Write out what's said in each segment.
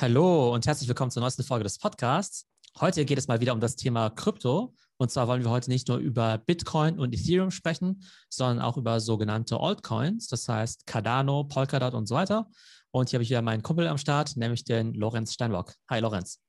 Hallo und herzlich willkommen zur neuesten Folge des Podcasts. Heute geht es mal wieder um das Thema Krypto. Und zwar wollen wir heute nicht nur über Bitcoin und Ethereum sprechen, sondern auch über sogenannte Altcoins, das heißt Cardano, Polkadot und so weiter. Und hier habe ich wieder meinen Kumpel am Start, nämlich den Lorenz Steinbock. Hi Lorenz.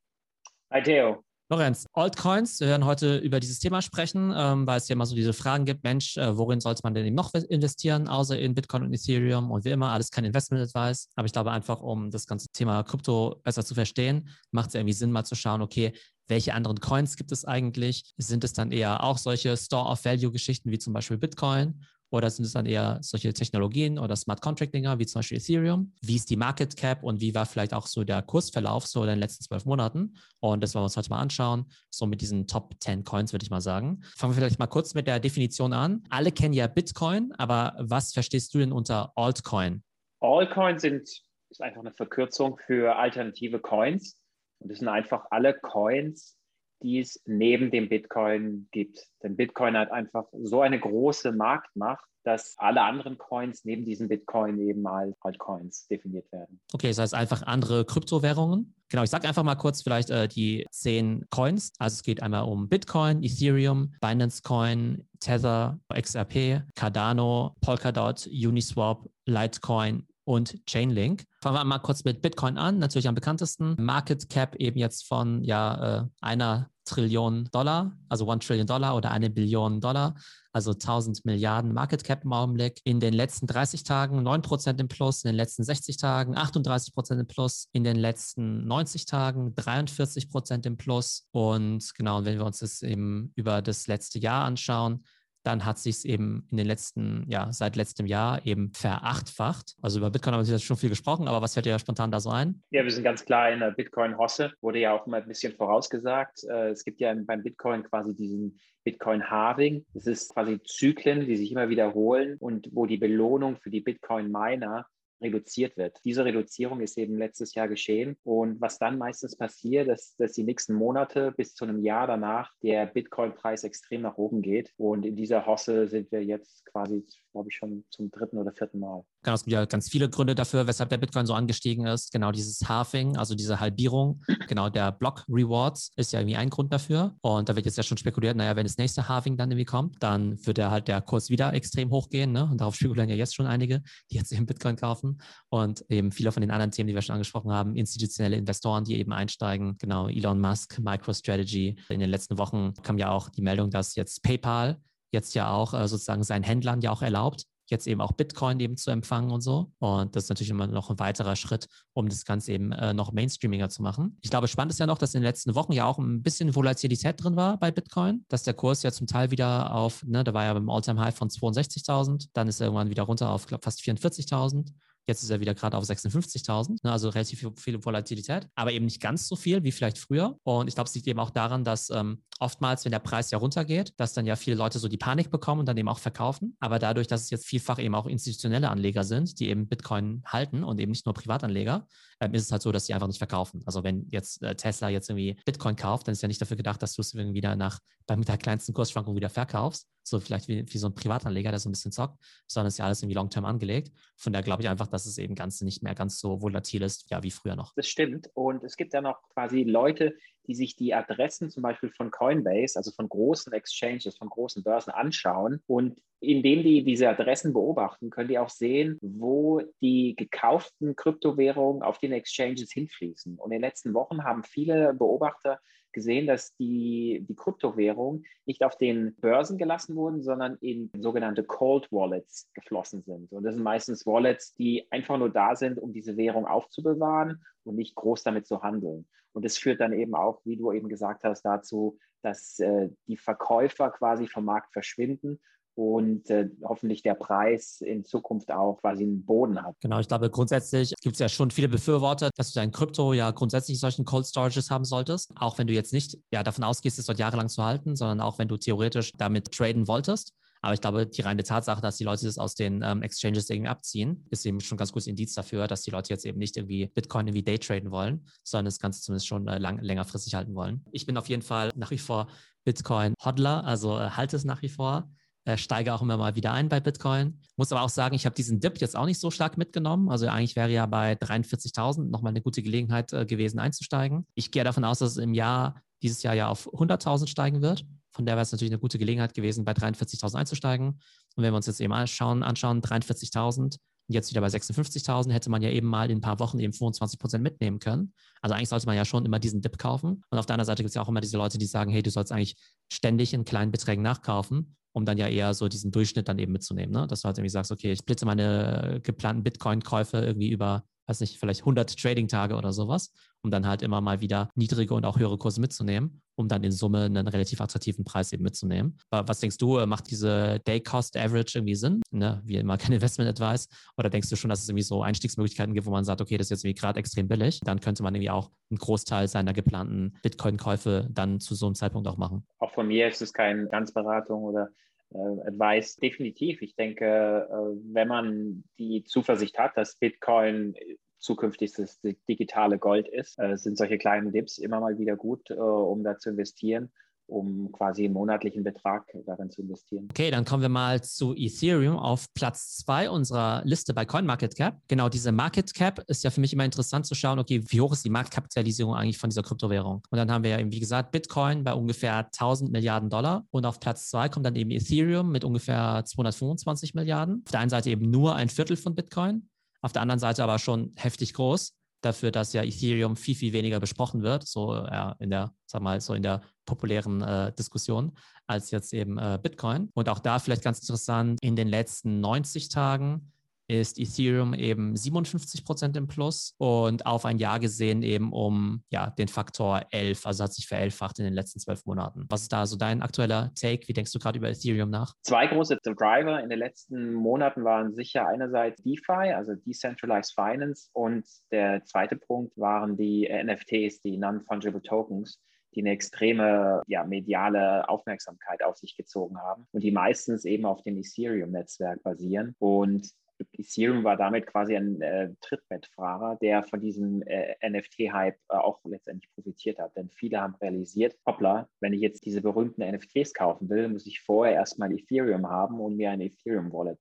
Hi Theo. Lorenz, Altcoins, wir werden heute über dieses Thema sprechen, ähm, weil es ja immer so diese Fragen gibt, Mensch, äh, worin sollte man denn eben noch investieren, außer in Bitcoin und Ethereum und wie immer, alles kein Investment-Advice. Aber ich glaube einfach, um das ganze Thema Krypto besser zu verstehen, macht es irgendwie Sinn, mal zu schauen, okay, welche anderen Coins gibt es eigentlich? Sind es dann eher auch solche Store-of-Value-Geschichten wie zum Beispiel Bitcoin? Oder sind es dann eher solche Technologien oder Smart Contract-Dinger wie zum Beispiel Ethereum? Wie ist die Market Cap und wie war vielleicht auch so der Kursverlauf so in den letzten zwölf Monaten? Und das wollen wir uns heute mal anschauen. So mit diesen Top 10 Coins, würde ich mal sagen. Fangen wir vielleicht mal kurz mit der Definition an. Alle kennen ja Bitcoin, aber was verstehst du denn unter Altcoin? Altcoins sind ist einfach eine Verkürzung für alternative Coins. Und das sind einfach alle Coins, die es neben dem Bitcoin gibt. Denn Bitcoin hat einfach so eine große Marktmacht, dass alle anderen Coins neben diesem Bitcoin eben als Altcoins definiert werden. Okay, das heißt einfach andere Kryptowährungen. Genau, ich sage einfach mal kurz vielleicht äh, die zehn Coins. Also es geht einmal um Bitcoin, Ethereum, Binance Coin, Tether, XRP, Cardano, Polkadot, Uniswap, Litecoin, und Chainlink. Fangen wir mal kurz mit Bitcoin an, natürlich am bekanntesten. Market Cap eben jetzt von ja, äh, einer Trillion Dollar, also One Trillion Dollar oder eine Billion Dollar, also 1000 Milliarden Market Cap im Augenblick. In den letzten 30 Tagen 9% im Plus, in den letzten 60 Tagen 38% im Plus, in den letzten 90 Tagen 43% im Plus. Und genau, wenn wir uns das eben über das letzte Jahr anschauen, dann hat sich es eben in den letzten, ja, seit letztem Jahr eben verachtfacht. Also über Bitcoin haben wir jetzt schon viel gesprochen, aber was fällt dir spontan da so ein? Ja, wir sind ganz klar in der Bitcoin-Hosse, wurde ja auch immer ein bisschen vorausgesagt. Äh, es gibt ja beim Bitcoin quasi diesen Bitcoin-Halving. Es ist quasi Zyklen, die sich immer wiederholen und wo die Belohnung für die Bitcoin-Miner reduziert wird. Diese Reduzierung ist eben letztes Jahr geschehen. Und was dann meistens passiert, ist, dass die nächsten Monate bis zu einem Jahr danach der Bitcoin-Preis extrem nach oben geht. Und in dieser Hosse sind wir jetzt quasi, glaube ich, schon zum dritten oder vierten Mal. Genau, es gibt ja ganz viele Gründe dafür, weshalb der Bitcoin so angestiegen ist. Genau dieses Halving, also diese Halbierung, genau der Block Rewards ist ja irgendwie ein Grund dafür. Und da wird jetzt ja schon spekuliert, naja, wenn das nächste Halving dann irgendwie kommt, dann wird ja halt der Kurs wieder extrem hochgehen. Ne? Und darauf spekulieren ja jetzt schon einige, die jetzt eben Bitcoin kaufen. Und eben viele von den anderen Themen, die wir schon angesprochen haben, institutionelle Investoren, die eben einsteigen. Genau, Elon Musk, MicroStrategy. In den letzten Wochen kam ja auch die Meldung, dass jetzt PayPal jetzt ja auch äh, sozusagen seinen Händlern ja auch erlaubt, jetzt eben auch Bitcoin eben zu empfangen und so. Und das ist natürlich immer noch ein weiterer Schritt, um das Ganze eben äh, noch mainstreamiger zu machen. Ich glaube, spannend ist ja noch, dass in den letzten Wochen ja auch ein bisschen Volatilität drin war bei Bitcoin, dass der Kurs ja zum Teil wieder auf, ne, da war ja beim Alltime high von 62.000, dann ist er irgendwann wieder runter auf, glaube fast 44.000. Jetzt ist er wieder gerade auf 56.000, ne, also relativ viel Volatilität, aber eben nicht ganz so viel wie vielleicht früher. Und ich glaube, es liegt eben auch daran, dass ähm, oftmals, wenn der Preis ja runtergeht, dass dann ja viele Leute so die Panik bekommen und dann eben auch verkaufen. Aber dadurch, dass es jetzt vielfach eben auch institutionelle Anleger sind, die eben Bitcoin halten und eben nicht nur Privatanleger, ähm, ist es halt so, dass sie einfach nicht verkaufen. Also wenn jetzt äh, Tesla jetzt irgendwie Bitcoin kauft, dann ist ja nicht dafür gedacht, dass du es irgendwie wieder nach bei der kleinsten Kursschwankung wieder verkaufst, so vielleicht wie, wie so ein Privatanleger, der so ein bisschen zockt, sondern ist ja alles irgendwie long-term angelegt. Von daher glaube ich einfach, dass es eben ganz nicht mehr ganz so volatil ist, ja, wie früher noch. Das stimmt. Und es gibt ja noch quasi Leute, die sich die Adressen zum Beispiel von Coinbase, also von großen Exchanges, von großen Börsen anschauen. Und indem die diese Adressen beobachten, können die auch sehen, wo die gekauften Kryptowährungen auf den Exchanges hinfließen. Und in den letzten Wochen haben viele Beobachter gesehen, dass die, die Kryptowährungen nicht auf den Börsen gelassen wurden, sondern in sogenannte Cold Wallets geflossen sind. Und das sind meistens Wallets, die einfach nur da sind, um diese Währung aufzubewahren und nicht groß damit zu handeln. Und das führt dann eben auch, wie du eben gesagt hast, dazu, dass äh, die Verkäufer quasi vom Markt verschwinden und äh, hoffentlich der Preis in Zukunft auch quasi einen Boden hat. Genau, ich glaube, grundsätzlich gibt es ja schon viele Befürworter, dass du dein Krypto ja grundsätzlich solchen Cold Storages haben solltest. Auch wenn du jetzt nicht ja, davon ausgehst, es dort jahrelang zu halten, sondern auch wenn du theoretisch damit traden wolltest. Aber ich glaube, die reine Tatsache, dass die Leute das aus den ähm, Exchanges irgendwie abziehen, ist eben schon ein ganz gutes Indiz dafür, dass die Leute jetzt eben nicht irgendwie Bitcoin irgendwie daytraden wollen, sondern das Ganze zumindest schon äh, lang, längerfristig halten wollen. Ich bin auf jeden Fall nach wie vor Bitcoin-Hodler, also äh, halte es nach wie vor steige auch immer mal wieder ein bei Bitcoin. Muss aber auch sagen, ich habe diesen Dip jetzt auch nicht so stark mitgenommen. Also eigentlich wäre ja bei 43.000 nochmal eine gute Gelegenheit äh, gewesen einzusteigen. Ich gehe davon aus, dass es im Jahr, dieses Jahr ja auf 100.000 steigen wird. Von der wäre es natürlich eine gute Gelegenheit gewesen, bei 43.000 einzusteigen. Und wenn wir uns jetzt eben anschauen, anschauen 43.000 jetzt wieder bei 56.000, hätte man ja eben mal in ein paar Wochen eben 25 Prozent mitnehmen können. Also eigentlich sollte man ja schon immer diesen Dip kaufen. Und auf der anderen Seite gibt es ja auch immer diese Leute, die sagen, hey, du sollst eigentlich ständig in kleinen Beträgen nachkaufen, um dann ja eher so diesen Durchschnitt dann eben mitzunehmen. Ne? Dass du halt irgendwie sagst, okay, ich splitze meine geplanten Bitcoin-Käufe irgendwie über weiß nicht, vielleicht 100 Trading-Tage oder sowas, um dann halt immer mal wieder niedrige und auch höhere Kurse mitzunehmen, um dann in Summe einen relativ attraktiven Preis eben mitzunehmen. Was denkst du, macht diese Day-Cost-Average irgendwie Sinn? Ne? Wie immer kein Investment-Advice. Oder denkst du schon, dass es irgendwie so Einstiegsmöglichkeiten gibt, wo man sagt, okay, das ist jetzt irgendwie gerade extrem billig, dann könnte man irgendwie auch einen Großteil seiner geplanten Bitcoin-Käufe dann zu so einem Zeitpunkt auch machen? Auch von mir ist es keine Ganzberatung oder äh, Advice definitiv. Ich denke, äh, wenn man die Zuversicht hat, dass Bitcoin zukünftig das digitale Gold ist, äh, sind solche kleinen Dips immer mal wieder gut, um da zu investieren um quasi einen monatlichen Betrag darin zu investieren. Okay, dann kommen wir mal zu Ethereum auf Platz zwei unserer Liste bei CoinMarketCap. Genau, diese Market Cap ist ja für mich immer interessant zu schauen, okay, wie hoch ist die Marktkapitalisierung eigentlich von dieser Kryptowährung? Und dann haben wir ja eben, wie gesagt, Bitcoin bei ungefähr 1000 Milliarden Dollar und auf Platz zwei kommt dann eben Ethereum mit ungefähr 225 Milliarden. Auf der einen Seite eben nur ein Viertel von Bitcoin, auf der anderen Seite aber schon heftig groß dafür, dass ja Ethereum viel, viel weniger besprochen wird, so ja, in der, sag mal, so in der populären äh, Diskussion als jetzt eben äh, Bitcoin. Und auch da vielleicht ganz interessant, in den letzten 90 Tagen ist Ethereum eben 57 Prozent im Plus und auf ein Jahr gesehen eben um ja, den Faktor 11, also hat sich verelfacht in den letzten zwölf Monaten. Was ist da so dein aktueller Take? Wie denkst du gerade über Ethereum nach? Zwei große Driver in den letzten Monaten waren sicher einerseits DeFi, also Decentralized Finance, und der zweite Punkt waren die NFTs, die Non-Fungible Tokens die eine extreme ja, mediale Aufmerksamkeit auf sich gezogen haben und die meistens eben auf dem Ethereum-Netzwerk basieren. Und Ethereum war damit quasi ein äh, Trittbettfahrer, der von diesem äh, NFT-Hype äh, auch letztendlich profitiert hat. Denn viele haben realisiert, hoppla, wenn ich jetzt diese berühmten NFTs kaufen will, muss ich vorher erstmal Ethereum haben und mir ein Ethereum-Wallet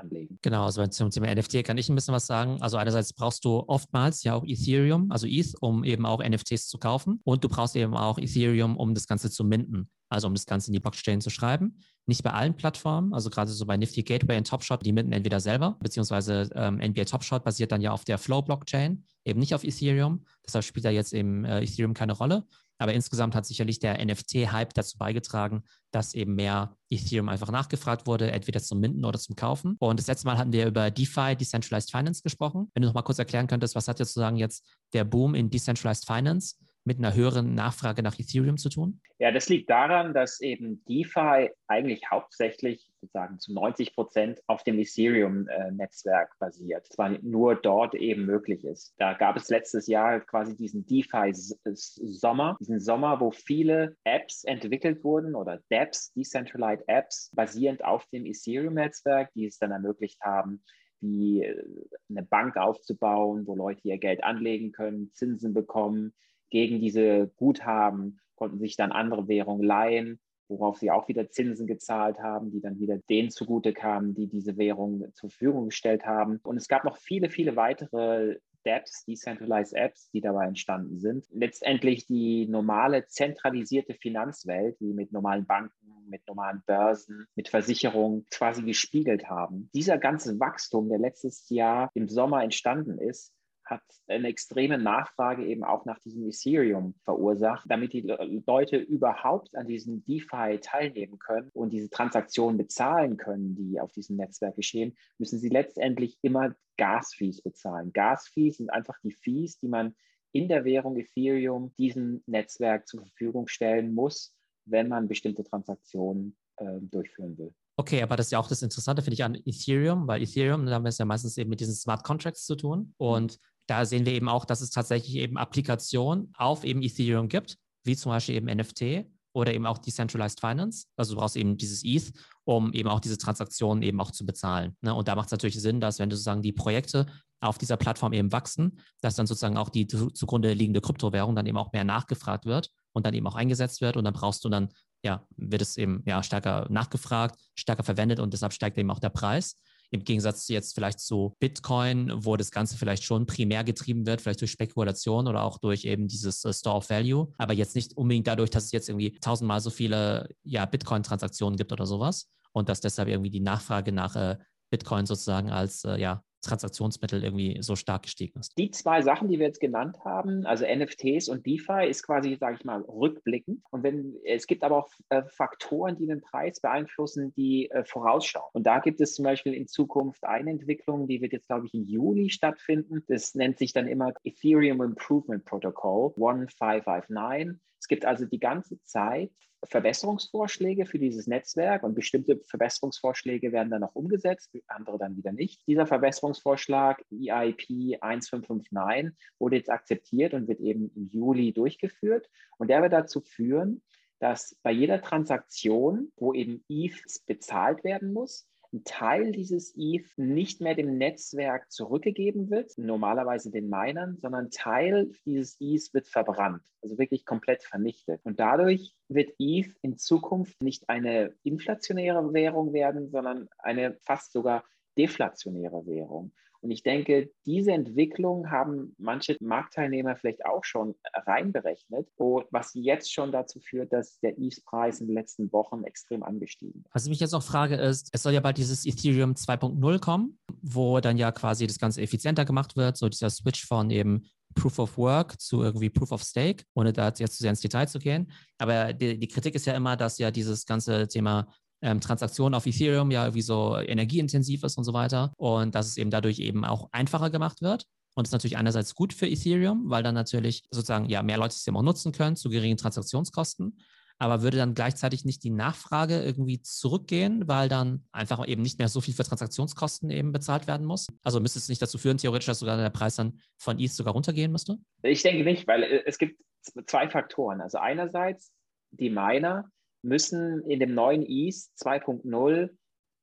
anlegen. Genau, also zum Thema NFT kann ich ein bisschen was sagen. Also einerseits brauchst du oftmals ja auch Ethereum, also ETH, um eben auch NFTs zu kaufen. Und du brauchst eben auch Ethereum, um das Ganze zu minden, also um das Ganze in die Blockchain zu schreiben. Nicht bei allen Plattformen, also gerade so bei Nifty Gateway und Topshot, die minden entweder selber, beziehungsweise ähm, NBA Topshot basiert dann ja auf der Flow-Blockchain, eben nicht auf Ethereum. Deshalb spielt da jetzt eben äh, Ethereum keine Rolle. Aber insgesamt hat sicherlich der NFT-Hype dazu beigetragen, dass eben mehr Ethereum einfach nachgefragt wurde, entweder zum Minden oder zum Kaufen. Und das letzte Mal hatten wir über DeFi, Decentralized Finance, gesprochen. Wenn du noch mal kurz erklären könntest, was hat jetzt sozusagen jetzt der Boom in Decentralized Finance mit einer höheren Nachfrage nach Ethereum zu tun? Ja, das liegt daran, dass eben DeFi eigentlich hauptsächlich sozusagen zu 90 Prozent auf dem Ethereum-Netzwerk basiert. Zwar nur dort eben möglich ist. Da gab es letztes Jahr quasi diesen DeFi-Sommer, diesen Sommer, wo viele Apps entwickelt wurden oder DApps, Decentralized Apps, basierend auf dem Ethereum-Netzwerk, die es dann ermöglicht haben, wie äh, eine Bank aufzubauen, wo Leute ihr Geld anlegen können, Zinsen bekommen, gegen diese Guthaben konnten sich dann andere Währungen leihen, worauf sie auch wieder Zinsen gezahlt haben, die dann wieder denen zugute kamen, die diese Währung zur Verfügung gestellt haben. Und es gab noch viele, viele weitere DApps, Decentralized Apps, die dabei entstanden sind. Letztendlich die normale zentralisierte Finanzwelt, die mit normalen Banken, mit normalen Börsen, mit Versicherungen quasi gespiegelt haben. Dieser ganze Wachstum, der letztes Jahr im Sommer entstanden ist, hat eine extreme Nachfrage eben auch nach diesem Ethereum verursacht, damit die Leute überhaupt an diesem DeFi teilnehmen können und diese Transaktionen bezahlen können, die auf diesem Netzwerk geschehen, müssen sie letztendlich immer Gasfees bezahlen. Gasfees sind einfach die Fees, die man in der Währung Ethereum diesem Netzwerk zur Verfügung stellen muss, wenn man bestimmte Transaktionen äh, durchführen will. Okay, aber das ist ja auch das Interessante, finde ich, an Ethereum, weil Ethereum, da haben wir es ja meistens eben mit diesen Smart Contracts zu tun. Und da sehen wir eben auch, dass es tatsächlich eben Applikationen auf eben Ethereum gibt, wie zum Beispiel eben NFT oder eben auch Decentralized Finance. Also du brauchst eben dieses ETH, um eben auch diese Transaktionen eben auch zu bezahlen. Ne? Und da macht es natürlich Sinn, dass wenn du sozusagen die Projekte auf dieser Plattform eben wachsen, dass dann sozusagen auch die zugrunde liegende Kryptowährung dann eben auch mehr nachgefragt wird und dann eben auch eingesetzt wird. Und dann brauchst du dann ja, wird es eben ja stärker nachgefragt, stärker verwendet und deshalb steigt eben auch der Preis. Im Gegensatz jetzt vielleicht zu Bitcoin, wo das Ganze vielleicht schon primär getrieben wird, vielleicht durch Spekulation oder auch durch eben dieses äh, Store of Value, aber jetzt nicht unbedingt dadurch, dass es jetzt irgendwie tausendmal so viele ja, Bitcoin-Transaktionen gibt oder sowas und dass deshalb irgendwie die Nachfrage nach äh, Bitcoin sozusagen als äh, ja, Transaktionsmittel irgendwie so stark gestiegen ist. Die zwei Sachen, die wir jetzt genannt haben, also NFTs und DeFi, ist quasi, sage ich mal, rückblickend. Und wenn es gibt aber auch äh, Faktoren, die den Preis beeinflussen, die äh, vorausschauen. Und da gibt es zum Beispiel in Zukunft eine Entwicklung, die wird jetzt, glaube ich, im Juli stattfinden. Das nennt sich dann immer Ethereum Improvement Protocol 1559. Es gibt also die ganze Zeit Verbesserungsvorschläge für dieses Netzwerk und bestimmte Verbesserungsvorschläge werden dann auch umgesetzt, andere dann wieder nicht. Dieser Verbesserungsvorschlag EIP 1559 wurde jetzt akzeptiert und wird eben im Juli durchgeführt und der wird dazu führen, dass bei jeder Transaktion, wo eben ETH bezahlt werden muss, ein Teil dieses ETH nicht mehr dem Netzwerk zurückgegeben wird, normalerweise den Minern, sondern Teil dieses ETH wird verbrannt, also wirklich komplett vernichtet. Und dadurch wird ETH in Zukunft nicht eine inflationäre Währung werden, sondern eine fast sogar deflationäre Währung. Und ich denke, diese Entwicklung haben manche Marktteilnehmer vielleicht auch schon reinberechnet, was jetzt schon dazu führt, dass der ETH-Preis in den letzten Wochen extrem angestiegen ist. Was ich mich jetzt noch frage, ist, es soll ja bald dieses Ethereum 2.0 kommen, wo dann ja quasi das Ganze effizienter gemacht wird, so dieser Switch von eben Proof of Work zu irgendwie Proof of Stake, ohne da jetzt zu sehr ins Detail zu gehen. Aber die, die Kritik ist ja immer, dass ja dieses ganze Thema ähm, Transaktionen auf Ethereum ja irgendwie so energieintensiv ist und so weiter und dass es eben dadurch eben auch einfacher gemacht wird. Und ist natürlich einerseits gut für Ethereum, weil dann natürlich sozusagen ja mehr Leute es eben auch nutzen können zu geringen Transaktionskosten. Aber würde dann gleichzeitig nicht die Nachfrage irgendwie zurückgehen, weil dann einfach eben nicht mehr so viel für Transaktionskosten eben bezahlt werden muss? Also müsste es nicht dazu führen, theoretisch, dass sogar der Preis dann von ETH sogar runtergehen müsste? Ich denke nicht, weil äh, es gibt zwei Faktoren. Also einerseits die Miner, müssen in dem neuen ETH 2.0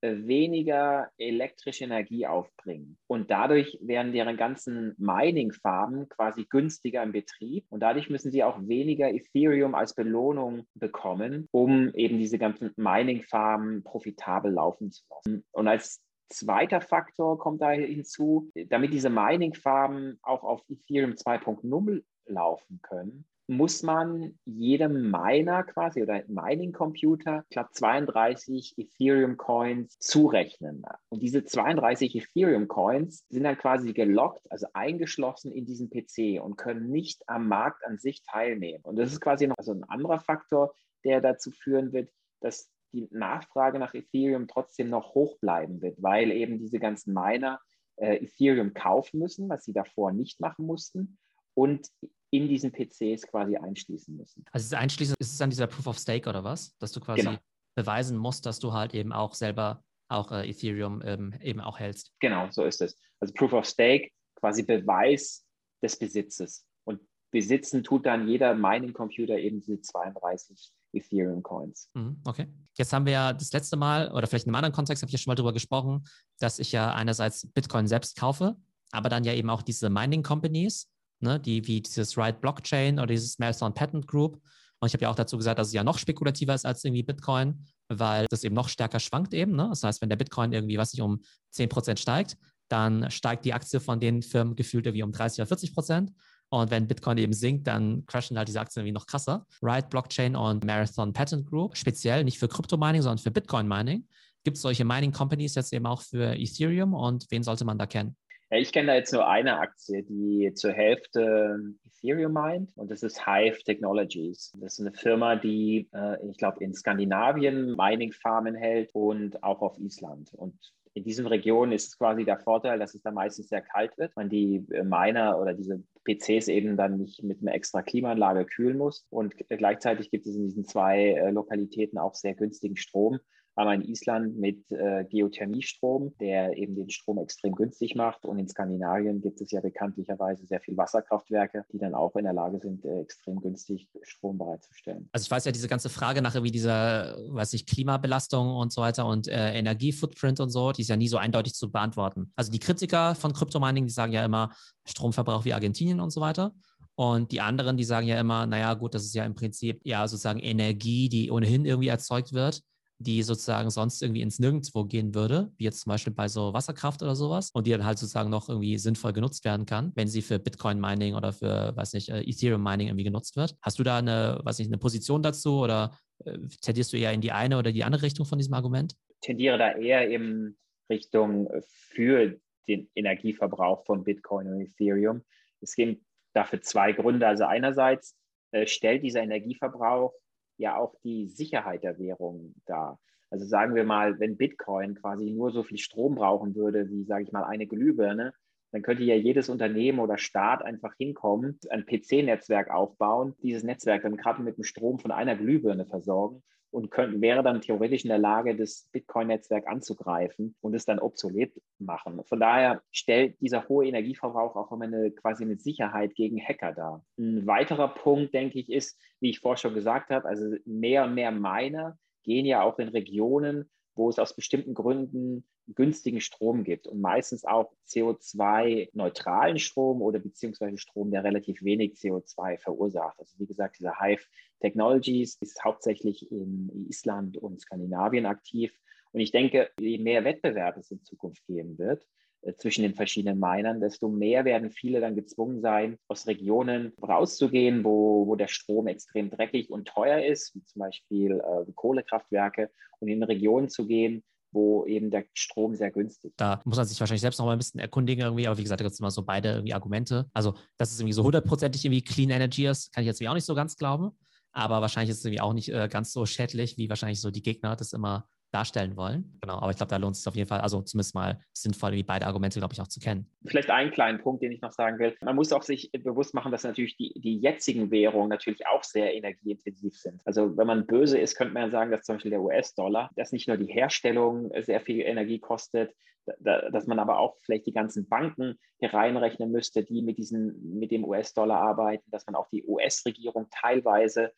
äh, weniger elektrische Energie aufbringen. Und dadurch werden deren ganzen Mining-Farben quasi günstiger im Betrieb. Und dadurch müssen sie auch weniger Ethereum als Belohnung bekommen, um eben diese ganzen Mining-Farben profitabel laufen zu lassen. Und als zweiter Faktor kommt da hinzu, damit diese Mining-Farben auch auf Ethereum 2.0 laufen können, muss man jedem Miner quasi oder Mining-Computer, glaube, 32 Ethereum-Coins zurechnen. Und diese 32 Ethereum-Coins sind dann quasi gelockt, also eingeschlossen in diesen PC und können nicht am Markt an sich teilnehmen. Und das ist quasi noch so ein anderer Faktor, der dazu führen wird, dass die Nachfrage nach Ethereum trotzdem noch hoch bleiben wird, weil eben diese ganzen Miner äh, Ethereum kaufen müssen, was sie davor nicht machen mussten. Und in diesen PCs quasi einschließen müssen. Also das Einschließen, ist es dann dieser Proof of Stake oder was? Dass du quasi genau. beweisen musst, dass du halt eben auch selber auch äh, Ethereum ähm, eben auch hältst. Genau, so ist es. Also Proof of Stake, quasi Beweis des Besitzes. Und besitzen tut dann jeder Mining-Computer eben diese 32 Ethereum-Coins. Mhm, okay. Jetzt haben wir ja das letzte Mal, oder vielleicht in einem anderen Kontext, habe ich ja schon mal darüber gesprochen, dass ich ja einerseits Bitcoin selbst kaufe, aber dann ja eben auch diese Mining-Companies ne, die wie dieses Ride Blockchain oder dieses Marathon Patent Group. Und ich habe ja auch dazu gesagt, dass es ja noch spekulativer ist als irgendwie Bitcoin, weil das eben noch stärker schwankt eben. Ne? Das heißt, wenn der Bitcoin irgendwie, was nicht, um 10% steigt, dann steigt die Aktie von den Firmen gefühlt irgendwie um 30 oder 40 Prozent. Und wenn Bitcoin eben sinkt, dann crashen halt diese Aktien irgendwie noch krasser. Ride Blockchain und Marathon Patent Group, speziell nicht für Krypto-Mining, sondern für Bitcoin-Mining. Gibt es solche Mining-Companies jetzt eben auch für Ethereum und wen sollte man da kennen? Ja, ich kenne da jetzt nur eine Aktie, die zur Hälfte Ethereum meint und das ist Hive Technologies. Das ist eine Firma, die, äh, ich glaube, in Skandinavien Mining-Farmen hält und auch auf Island. Und in diesen Regionen ist quasi der Vorteil, dass es da meistens sehr kalt wird, man die äh, Miner oder diese PCs eben dann nicht mit einer extra Klimaanlage kühlen muss. Und gleichzeitig gibt es in diesen zwei äh, Lokalitäten auch sehr günstigen Strom einmal in Island mit äh, Geothermiestrom, der eben den Strom extrem günstig macht. Und in Skandinavien gibt es ja bekanntlicherweise sehr viele Wasserkraftwerke, die dann auch in der Lage sind, äh, extrem günstig Strom bereitzustellen. Also ich weiß ja, diese ganze Frage nach irgendwie dieser, weiß ich, Klimabelastung und so weiter und äh, Energiefootprint und so, die ist ja nie so eindeutig zu beantworten. Also die Kritiker von Kryptomining, die sagen ja immer Stromverbrauch wie Argentinien und so weiter. Und die anderen, die sagen ja immer, naja, gut, das ist ja im Prinzip ja sozusagen Energie, die ohnehin irgendwie erzeugt wird die sozusagen sonst irgendwie ins Nirgendwo gehen würde, wie jetzt zum Beispiel bei so Wasserkraft oder sowas, und die dann halt sozusagen noch irgendwie sinnvoll genutzt werden kann, wenn sie für Bitcoin-Mining oder für, weiß nicht, äh, Ethereum-Mining irgendwie genutzt wird. Hast du da eine, weiß nicht, eine Position dazu oder äh, tendierst du eher in die eine oder die andere Richtung von diesem Argument? tendiere da eher in Richtung für den Energieverbrauch von Bitcoin und Ethereum. Es gibt dafür zwei Gründe. Also einerseits äh, stellt dieser Energieverbrauch ja auch die Sicherheit der Währung dar. Also sagen wir mal, wenn Bitcoin quasi nur so viel Strom brauchen würde, wie, sage ich mal, eine Glühbirne, dann könnte ja jedes Unternehmen oder Staat einfach hinkommen, ein PC-Netzwerk aufbauen, dieses Netzwerk dann gerade mit dem Strom von einer Glühbirne versorgen und könnte, wäre dann theoretisch in der Lage, das Bitcoin-Netzwerk anzugreifen und es dann obsolet machen. Von daher stellt dieser hohe Energieverbrauch auch immer eine, quasi eine Sicherheit gegen Hacker dar. Ein weiterer Punkt, denke ich, ist, wie ich vorher schon gesagt habe, also mehr und mehr Miner gehen ja auch in Regionen, wo es aus bestimmten Gründen günstigen Strom gibt und meistens auch CO2-neutralen Strom oder beziehungsweise Strom, der relativ wenig CO2 verursacht. Also wie gesagt, dieser Hive Technologies ist hauptsächlich in Island und Skandinavien aktiv. Und ich denke, je mehr Wettbewerb es in Zukunft geben wird, äh, zwischen den verschiedenen Minern, desto mehr werden viele dann gezwungen sein, aus Regionen rauszugehen, wo, wo der Strom extrem dreckig und teuer ist, wie zum Beispiel äh, Kohlekraftwerke, und in Regionen zu gehen, wo eben der Strom sehr günstig ist. Da muss man sich wahrscheinlich selbst noch mal ein bisschen erkundigen irgendwie, aber wie gesagt, da gibt es immer so beide irgendwie Argumente. Also, dass es irgendwie so hundertprozentig irgendwie Clean Energy ist, kann ich jetzt auch nicht so ganz glauben, aber wahrscheinlich ist es irgendwie auch nicht äh, ganz so schädlich, wie wahrscheinlich so die Gegner das immer darstellen wollen. Genau, aber ich glaube, da lohnt es sich auf jeden Fall, also zumindest mal sinnvoll, wie beide Argumente, glaube ich, auch zu kennen. Vielleicht einen kleinen Punkt, den ich noch sagen will. Man muss auch sich bewusst machen, dass natürlich die, die jetzigen Währungen natürlich auch sehr energieintensiv sind. Also wenn man böse ist, könnte man sagen, dass zum Beispiel der US-Dollar, dass nicht nur die Herstellung sehr viel Energie kostet, dass man aber auch vielleicht die ganzen Banken hier reinrechnen müsste, die mit, diesen, mit dem US-Dollar arbeiten, dass man auch die US-Regierung teilweise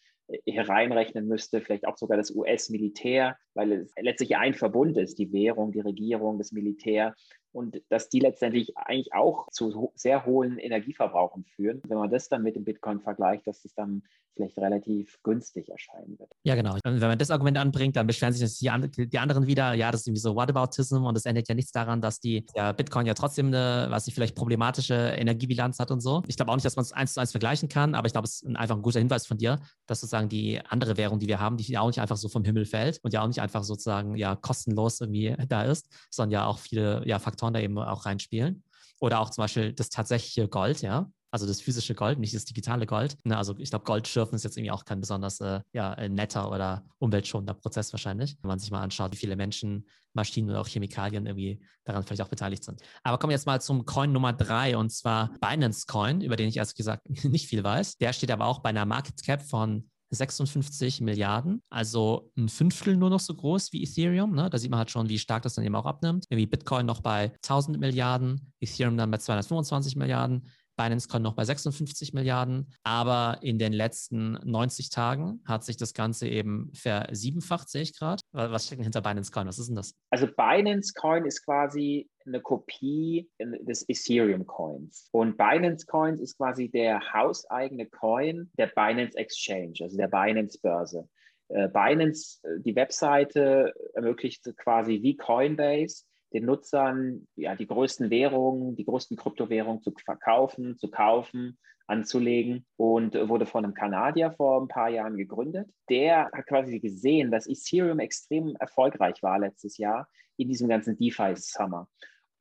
hereinrechnen müsste, vielleicht auch sogar das US-Militär, weil es letztlich ein Verbund ist, die Währung, die Regierung, das Militär und dass die letztendlich eigentlich auch zu sehr hohen Energieverbrauchen führen. Wenn man das dann mit dem Bitcoin vergleicht, dass das dann vielleicht relativ günstig erscheinen wird. Ja, genau. Wenn man das Argument anbringt, dann beschweren sich die, anderen wieder, ja, das ist irgendwie so Whataboutism und es ändert ja nichts daran, dass die ja, Bitcoin ja trotzdem eine, was ich vielleicht problematische Energiebilanz hat und so. Ich glaube auch nicht, dass man es eins zu eins vergleichen kann, aber ich glaube, es ist einfach ein guter Hinweis von dir, dass sozusagen die andere Währung, die wir haben, die ja auch nicht einfach so vom Himmel fällt und ja auch nicht einfach sozusagen ja kostenlos irgendwie da ist, sondern ja auch viele ja, Faktoren da eben auch reinspielen. Oder auch zum Beispiel das tatsächliche Gold, ja. Also das physische Gold, nicht das digitale Gold. Ne, also ich glaube, Goldschürfen ist jetzt irgendwie auch kein besonders äh, ja, netter oder umweltschonender Prozess wahrscheinlich, wenn man sich mal anschaut, wie viele Menschen, Maschinen oder auch Chemikalien irgendwie daran vielleicht auch beteiligt sind. Aber kommen wir jetzt mal zum Coin Nummer drei und zwar Binance Coin, über den ich erst gesagt nicht viel weiß. Der steht aber auch bei einer Market Cap von 56 Milliarden, also ein Fünftel nur noch so groß wie Ethereum. Ne? Da sieht man halt schon, wie stark das dann eben auch abnimmt. Irgendwie Bitcoin noch bei 1000 Milliarden, Ethereum dann bei 225 Milliarden. Binance Coin noch bei 56 Milliarden, aber in den letzten 90 Tagen hat sich das Ganze eben versiebenfacht, sehe ich gerade. Was steckt hinter Binance Coin? Was ist denn das? Also Binance Coin ist quasi eine Kopie des Ethereum Coins. Und Binance Coins ist quasi der hauseigene Coin der Binance Exchange, also der Binance Börse. Äh, Binance, äh, die Webseite ermöglicht quasi wie Coinbase den Nutzern ja, die größten Währungen, die größten Kryptowährungen zu verkaufen, zu kaufen, anzulegen und wurde von einem Kanadier vor ein paar Jahren gegründet. Der hat quasi gesehen, dass Ethereum extrem erfolgreich war letztes Jahr in diesem ganzen DeFi-Summer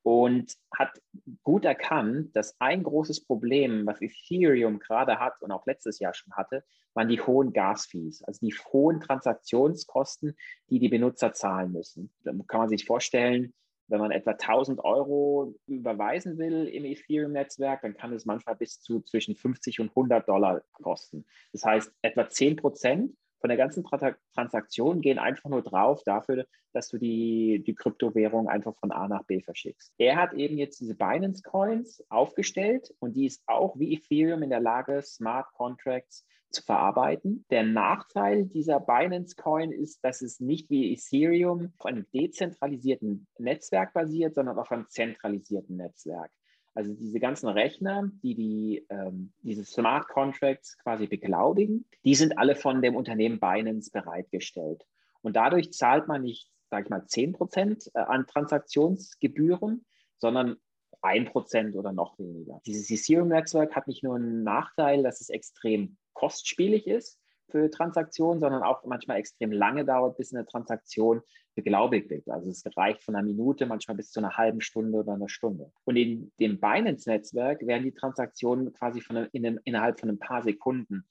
und hat gut erkannt, dass ein großes Problem, was Ethereum gerade hat und auch letztes Jahr schon hatte, waren die hohen Gasfees, also die hohen Transaktionskosten, die die Benutzer zahlen müssen. Da kann man sich vorstellen, wenn man etwa 1000 Euro überweisen will im Ethereum-Netzwerk, dann kann es manchmal bis zu zwischen 50 und 100 Dollar kosten. Das heißt, etwa 10 Prozent von der ganzen Transaktion gehen einfach nur drauf dafür, dass du die, die Kryptowährung einfach von A nach B verschickst. Er hat eben jetzt diese Binance Coins aufgestellt und die ist auch wie Ethereum in der Lage, Smart Contracts zu verarbeiten. Der Nachteil dieser Binance Coin ist, dass es nicht wie Ethereum auf einem dezentralisierten Netzwerk basiert, sondern auf einem zentralisierten Netzwerk. Also diese ganzen Rechner, die, die ähm, diese Smart Contracts quasi beglaubigen, die sind alle von dem Unternehmen Binance bereitgestellt. Und dadurch zahlt man nicht, sage ich mal, 10 Prozent äh, an Transaktionsgebühren, sondern 1 Prozent oder noch weniger. Dieses Ethereum-Netzwerk hat nicht nur einen Nachteil, dass es extrem kostspielig ist, für Transaktionen, sondern auch manchmal extrem lange dauert, bis eine Transaktion beglaubigt wird. Also es reicht von einer Minute, manchmal bis zu einer halben Stunde oder einer Stunde. Und in dem Binance-Netzwerk werden die Transaktionen quasi von, in einem, innerhalb von ein paar Sekunden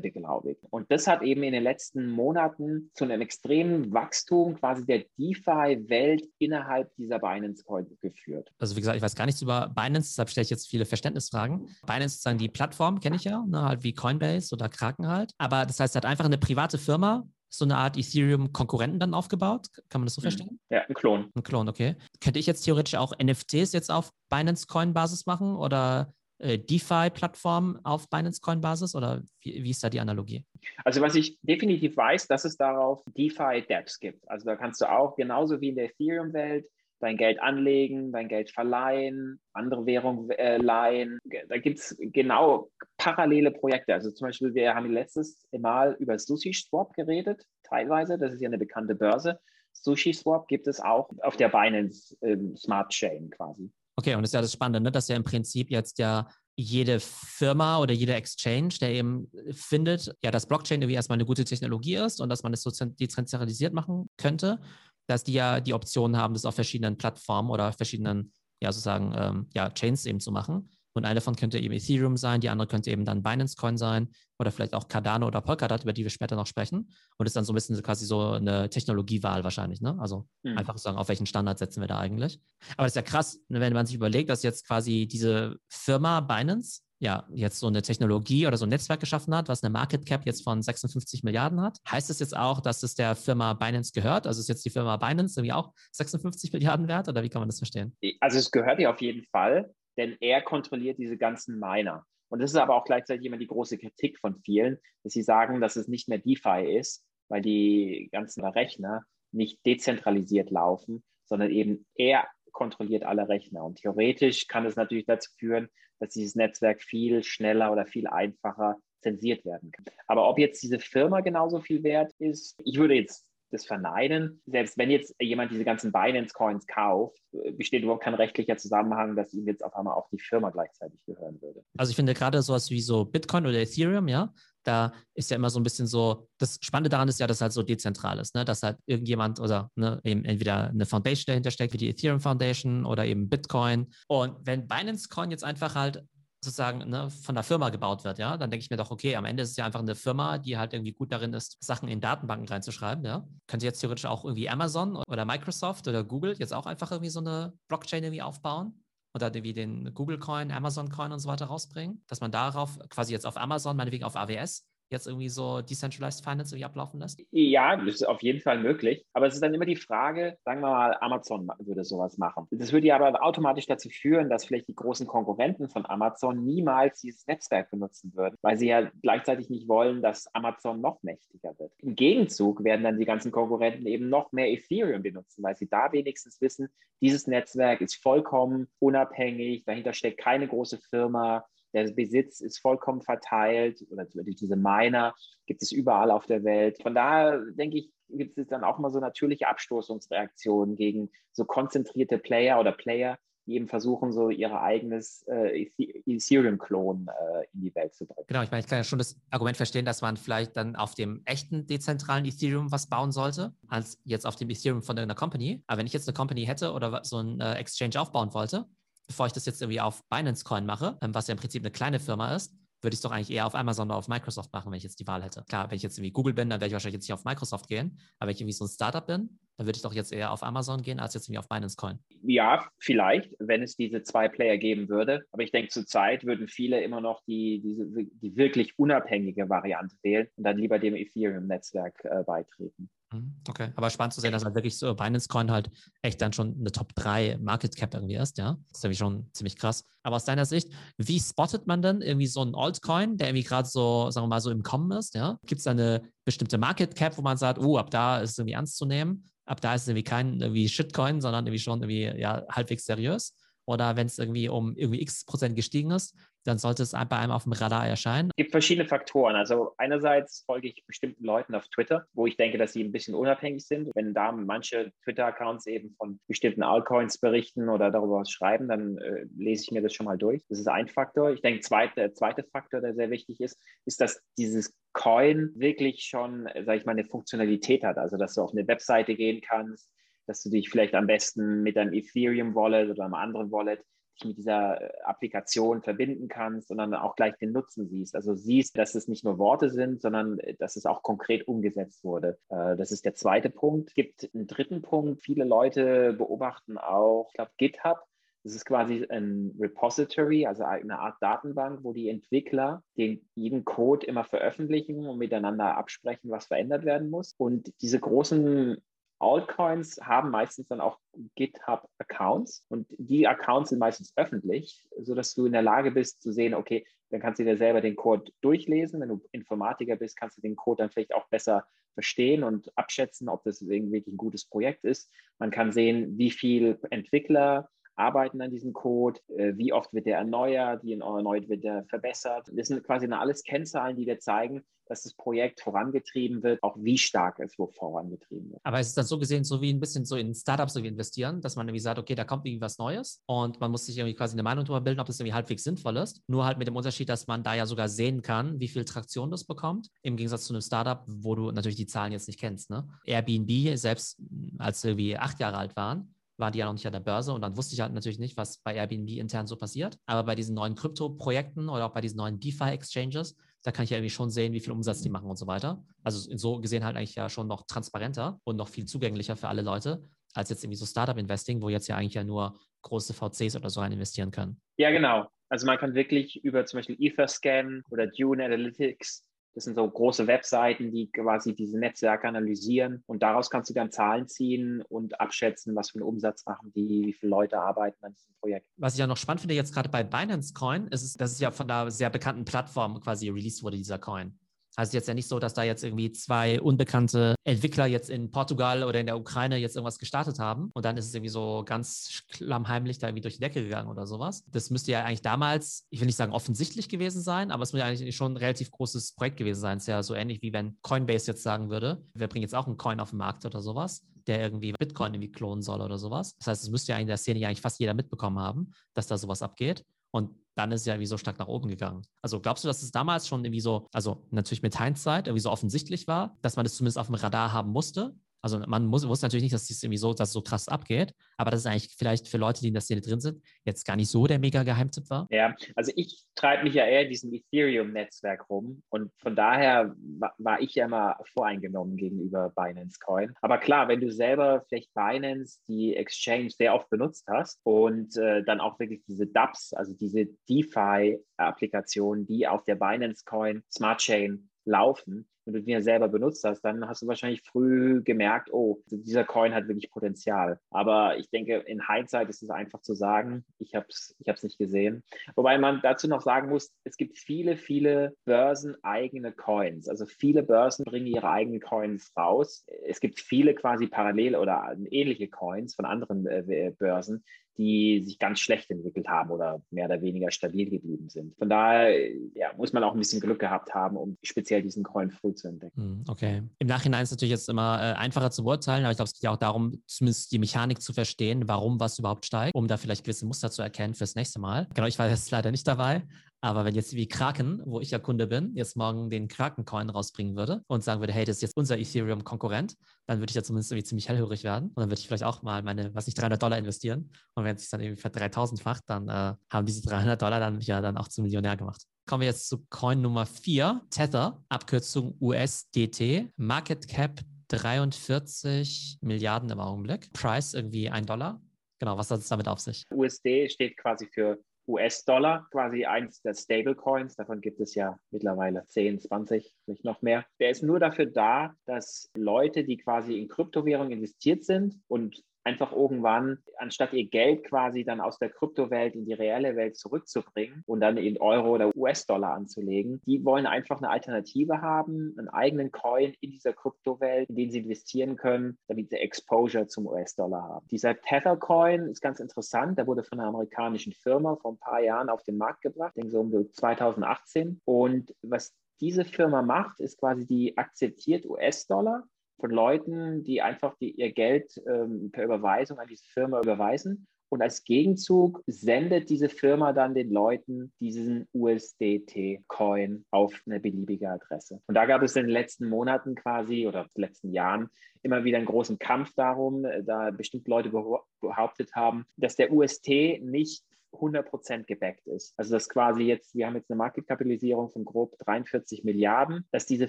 beglaubigt. Und das hat eben in den letzten Monaten zu einem extremen Wachstum quasi der DeFi-Welt innerhalb dieser Binance-Coin geführt. Also wie gesagt, ich weiß gar nichts über Binance, deshalb stelle ich jetzt viele Verständnisfragen. Binance ist sozusagen die Plattform, kenne ich ja, ne, halt wie Coinbase oder Kraken halt. Aber das heißt, hat einfach eine private Firma, so eine Art Ethereum-Konkurrenten dann aufgebaut. Kann man das so mhm. verstehen? Ja, ein Klon. Ein Klon, okay. Könnte ich jetzt theoretisch auch NFTs jetzt auf Binance Coin-Basis machen oder äh, DeFi-Plattform auf Binance Coin-Basis oder wie, wie, ist da die Analogie? Also was ich definitiv weiß, dass es darauf DeFi-Dapps gibt. Also da kannst du auch genauso wie in der Ethereum-Welt dein Geld anlegen, dein Geld verleihen, andere Währungen äh, leihen. Da gibt es genau parallele Projekte. Also zum Beispiel, wir haben letztes Mal über Sushi Swap geredet, teilweise. Das ist ja eine bekannte Börse. Sushi Swap gibt es auch auf der Binance ähm, Smart Chain quasi. Okay, und das ist ja das Spannende, ne? dass ja im Prinzip jetzt ja jede Firma oder jeder Exchange, der eben findet, ja, dass Blockchain irgendwie erstmal eine gute Technologie ist und dass man es so dezentralisiert machen könnte, dass die ja die Option haben, das auf verschiedenen Plattformen oder verschiedenen, ja, sozusagen, ähm, ja, Chains eben zu machen. Und eine davon könnte eben Ethereum sein, die andere könnte eben dann Binance Coin sein oder vielleicht auch Cardano oder Polkadot, über die wir später noch sprechen. Und ist dann so ein bisschen quasi so eine Technologiewahl wahrscheinlich, ne? Also mhm. einfach sagen, auf welchen Standard setzen wir da eigentlich. Aber das ist ja krass, ne, wenn man sich überlegt, dass jetzt quasi diese Firma Binance ja, jetzt so eine Technologie oder so ein Netzwerk geschaffen hat, was eine Market Cap jetzt von 56 Milliarden hat. Heißt das jetzt auch, dass es der Firma Binance gehört? Also ist jetzt die Firma Binance irgendwie auch 56 Milliarden wert oder wie kann man das verstehen? Also es gehört ihr auf jeden Fall denn er kontrolliert diese ganzen Miner. Und das ist aber auch gleichzeitig immer die große Kritik von vielen, dass sie sagen, dass es nicht mehr DeFi ist, weil die ganzen Rechner nicht dezentralisiert laufen, sondern eben er kontrolliert alle Rechner. Und theoretisch kann es natürlich dazu führen, dass dieses Netzwerk viel schneller oder viel einfacher zensiert werden kann. Aber ob jetzt diese Firma genauso viel wert ist, ich würde jetzt das verneinen. Selbst wenn jetzt jemand diese ganzen Binance-Coins kauft, besteht überhaupt kein rechtlicher Zusammenhang, dass ihm jetzt auf einmal auch die Firma gleichzeitig gehören würde. Also ich finde gerade sowas wie so Bitcoin oder Ethereum, ja, da ist ja immer so ein bisschen so, das Spannende daran ist ja, dass halt so dezentral ist, ne? dass halt irgendjemand oder ne, eben entweder eine Foundation dahinter steckt, wie die Ethereum Foundation oder eben Bitcoin. Und wenn Binance Coin jetzt einfach halt sozusagen ne, von der Firma gebaut wird, ja, dann denke ich mir doch, okay, am Ende ist es ja einfach eine Firma, die halt irgendwie gut darin ist, Sachen in Datenbanken reinzuschreiben, ja. Könnte jetzt theoretisch auch irgendwie Amazon oder Microsoft oder Google jetzt auch einfach irgendwie so eine Blockchain irgendwie aufbauen oder irgendwie den Google Coin, Amazon Coin und so weiter rausbringen, dass man darauf quasi jetzt auf Amazon, meinetwegen auf AWS, jetzt irgendwie so Decentralized Finance irgendwie ablaufen lässt? Ja, das ist auf jeden Fall möglich. Aber es ist dann immer die Frage, sagen wir mal, Amazon würde sowas machen. Das würde ja aber automatisch dazu führen, dass vielleicht die großen Konkurrenten von Amazon niemals dieses Netzwerk benutzen würden, weil sie ja gleichzeitig nicht wollen, dass Amazon noch mächtiger wird. Im Gegenzug werden dann die ganzen Konkurrenten eben noch mehr Ethereum benutzen, weil sie da wenigstens wissen, dieses Netzwerk ist vollkommen unabhängig, dahinter steckt keine große Firma, der Besitz ist vollkommen verteilt oder diese Miner gibt es überall auf der Welt. Von daher denke ich, gibt es dann auch mal so natürliche Abstoßungsreaktionen gegen so konzentrierte Player oder Player, die eben versuchen, so ihr eigenes äh, Ethereum-Klon äh, in die Welt zu bringen. Genau, ich meine, ich kann ja schon das Argument verstehen, dass man vielleicht dann auf dem echten dezentralen Ethereum was bauen sollte, als jetzt auf dem Ethereum von einer Company. Aber wenn ich jetzt eine Company hätte oder so ein äh, Exchange aufbauen wollte, bevor ich das jetzt irgendwie auf Binance Coin mache, ähm, was ja im Prinzip eine kleine Firma ist, würde ich es doch eigentlich eher auf Amazon oder auf Microsoft machen, wenn ich jetzt die Wahl hätte. Klar, wenn ich jetzt irgendwie Google bin, dann werde ich wahrscheinlich jetzt nicht auf Microsoft gehen. Aber wenn ich irgendwie so ein Startup bin, dann würde ich doch jetzt eher auf Amazon gehen, als jetzt irgendwie auf Binance Coin. Ja, vielleicht, wenn es diese zwei Player geben würde. Aber ich denke, zurzeit würden viele immer noch die, diese, die wirklich unabhängige Variante wählen und dann lieber dem Ethereum-Netzwerk äh, beitreten. Mhm, okay, aber spannend zu sehen, dass halt wirklich so Binance Coin halt echt dann schon eine Top 3 Market Cap irgendwie ist, ja. Das ist irgendwie schon ziemlich krass. Aber aus deiner Sicht, wie spottet man denn irgendwie so einen Altcoin, der irgendwie gerade so, sagen wir mal, so im Kommen ist, ja? Gibt es da eine bestimmte Market Cap, wo man sagt, oh, ab da ist es irgendwie ernst zu nehmen, ab da ist es irgendwie kein irgendwie Shitcoin, sondern irgendwie schon irgendwie ja halbwegs seriös? oder wenn es irgendwie um irgendwie x Prozent gestiegen ist, dann sollte es bei einem auf dem Radar erscheinen? Es gibt verschiedene Faktoren. Also einerseits folge ich bestimmten Leuten auf Twitter, wo ich denke, dass sie ein bisschen unabhängig sind. Wenn da manche Twitter-Accounts eben von bestimmten Altcoins berichten oder darüber was schreiben, dann äh, lese ich mir das schon mal durch. Das ist ein Faktor. Ich denke, zweite, der zweite Faktor, der sehr wichtig ist, ist, dass dieses Coin wirklich schon, sage ich mal, eine Funktionalität hat. Also, dass du auf eine Webseite gehen kannst, dass du dich vielleicht am besten mit einem Ethereum-Wallet oder einem anderen Wallet dich mit dieser äh, Applikation verbinden kannst und dann auch gleich den Nutzen siehst. Also siehst, dass es nicht nur Worte sind, sondern äh, dass es auch konkret umgesetzt wurde. Äh, das ist der zweite Punkt. Es gibt einen dritten Punkt. Viele Leute beobachten auch, ich glaube, GitHub. Das ist quasi ein Repository, also eine Art Datenbank, wo die Entwickler den jeden Code immer veröffentlichen und miteinander absprechen, was verändert werden muss. Und diese großen Altcoins haben meistens dann auch GitHub-Accounts und die Accounts sind meistens öffentlich, sodass du in der Lage bist zu sehen, okay, dann kannst du dir selber den Code durchlesen. Wenn du Informatiker bist, kannst du den Code dann vielleicht auch besser verstehen und abschätzen, ob das wirklich ein gutes Projekt ist. Man kann sehen, wie viel Entwickler arbeiten an diesem Code, äh, wie oft wird der erneuert, wie erneuert wird der verbessert. Das sind quasi alles Kennzahlen, die dir zeigen, dass das Projekt vorangetrieben wird, auch wie stark es wo vorangetrieben wird. Aber es ist dann so gesehen, so wie ein bisschen so in Startups wie investieren, dass man irgendwie sagt, okay, da kommt irgendwie was Neues und man muss sich irgendwie quasi eine Meinung darüber bilden, ob das irgendwie halbwegs sinnvoll ist. Nur halt mit dem Unterschied, dass man da ja sogar sehen kann, wie viel Traktion das bekommt, im Gegensatz zu einem Startup, wo du natürlich die Zahlen jetzt nicht kennst. Ne? Airbnb, selbst als wir acht Jahre alt waren, waren die ja noch nicht an der Börse und dann wusste ich halt natürlich nicht, was bei Airbnb intern so passiert. Aber bei diesen neuen Krypto-Projekten oder auch bei diesen neuen DeFi-Exchanges, da kann ich ja irgendwie schon sehen, wie viel Umsatz die machen und so weiter. Also so gesehen halt eigentlich ja schon noch transparenter und noch viel zugänglicher für alle Leute, als jetzt irgendwie so Startup-Investing, wo jetzt ja eigentlich ja nur große VCs oder so rein investieren können. Ja, genau. Also man kann wirklich über zum Beispiel Etherscan oder Dune Analytics das sind so große Webseiten, die quasi diese Netzwerke analysieren und daraus kannst du dann Zahlen ziehen und abschätzen, was für einen Umsatz machen die, wie viele Leute arbeiten an diesem Projekt. Was ich ja noch spannend finde jetzt gerade bei Binance Coin, ist, dass es ja von einer sehr bekannten Plattform quasi released wurde, dieser Coin. Also jetzt ja nicht so, dass da jetzt irgendwie zwei unbekannte Entwickler jetzt in Portugal oder in der Ukraine jetzt irgendwas gestartet haben und dann ist es irgendwie so ganz klammheimlich da irgendwie durch die Decke gegangen oder sowas. Das müsste ja eigentlich damals, ich will nicht sagen offensichtlich gewesen sein, aber es müsste eigentlich schon ein relativ großes Projekt gewesen sein. Es ist ja so ähnlich wie wenn Coinbase jetzt sagen würde, wir bringen jetzt auch einen Coin auf den Markt oder sowas, der irgendwie Bitcoin irgendwie klonen soll oder sowas. Das heißt, es müsste ja in der Szene ja eigentlich fast jeder mitbekommen haben, dass da sowas abgeht. Und dann ist ja irgendwie so stark nach oben gegangen. Also glaubst du, dass es damals schon irgendwie so, also natürlich mit Hindsight, irgendwie so offensichtlich war, dass man das zumindest auf dem Radar haben musste? Also man muss, wusste natürlich nicht, dass es irgendwie so, dass es so krass abgeht, aber das ist eigentlich vielleicht für Leute, die in der Szene drin sind, jetzt gar nicht so der mega Geheimtipp war. Ja, also ich treibe mich ja eher in diesem Ethereum-Netzwerk rum und von daher war, ich ja immer voreingenommen gegenüber Binance Coin. Aber klar, wenn du selber vielleicht Binance, die Exchange sehr oft benutzt hast und äh, dann auch wirklich diese DApps, also diese DeFi-Applikationen, die auf der Binance Coin Smart Chain laufen, wenn du den ja selber benutzt hast, dann hast du wahrscheinlich früh gemerkt, oh, dieser Coin hat wirklich Potenzial. Aber ich denke, in Hindsight ist es einfach zu sagen, ich habe es ich hab's nicht gesehen. Wobei man dazu noch sagen muss, es gibt viele, viele börseneigene Coins. Also viele Börsen bringen ihre eigenen Coins raus. Es gibt viele quasi parallel oder ähnliche Coins von anderen äh, Börsen, die sich ganz schlecht entwickelt haben oder mehr oder weniger stabil geblieben sind. Von daher ja, muss man auch ein bisschen Glück gehabt haben, um speziell diesen Coin früh zu entdecken. Hm, okay. Im Nachhinein ist es natürlich jetzt immer äh, einfacher zu beurteilen, aber ich glaube, es geht ja auch darum, zumindest die Mechanik zu verstehen, warum was überhaupt steigt, um da vielleicht gewisse Muster zu erkennen fürs nächste Mal. Genau, ich war jetzt leider nicht dabei, aber wenn jetzt wie Kraken, wo ich ja Kunde bin, jetzt morgen den Kraken-Coin rausbringen würde und sagen würde, hey, das ist jetzt unser Ethereum-Konkurrent, dann würde ich ja zumindest irgendwie ziemlich hellhörig werden. Und dann würde ich vielleicht auch mal meine, was nicht, 300 Dollar investieren. Und wenn es sich dann irgendwie für 3000 facht, dann äh, haben diese 300 Dollar dann ja dann auch zum Millionär gemacht. Kommen wir jetzt zu Coin Nummer 4, Tether, Abkürzung USDT, Market Cap 43 Milliarden im Augenblick, Price irgendwie 1 Dollar. Genau, was hat es damit auf sich? USD steht quasi für US-Dollar, quasi eins der Stablecoins. Davon gibt es ja mittlerweile 10, 20, vielleicht noch mehr. Der ist nur dafür da, dass Leute, die quasi in Kryptowährungen investiert sind und einfach irgendwann, anstatt ihr Geld quasi dann aus der Kryptowelt in die reelle Welt zurückzubringen und dann in Euro oder US-Dollar anzulegen, die wollen einfach eine Alternative haben, einen eigenen Coin in dieser Kryptowelt, in den sie investieren können, damit sie Exposure zum US-Dollar haben. Dieser Tether-Coin ist ganz interessant. Der wurde von einer amerikanischen Firma vor ein paar Jahren auf den Markt gebracht, denke so um 2018. Und was diese Firma macht, ist quasi, die akzeptiert US-Dollar von Leuten, die einfach die, ihr Geld ähm, per Überweisung an diese Firma überweisen. Und als Gegenzug sendet diese Firma dann den Leuten diesen USDT-Coin auf eine beliebige Adresse. Und da gab es in den letzten Monaten quasi oder letzten Jahren immer wieder einen großen Kampf darum, äh, da bestimmte Leute behauptet haben, dass der UST nicht 100% gebackt ist. Also dass quasi jetzt, wir haben jetzt eine Marketkapitalisierung von grob 43 Milliarden, dass diese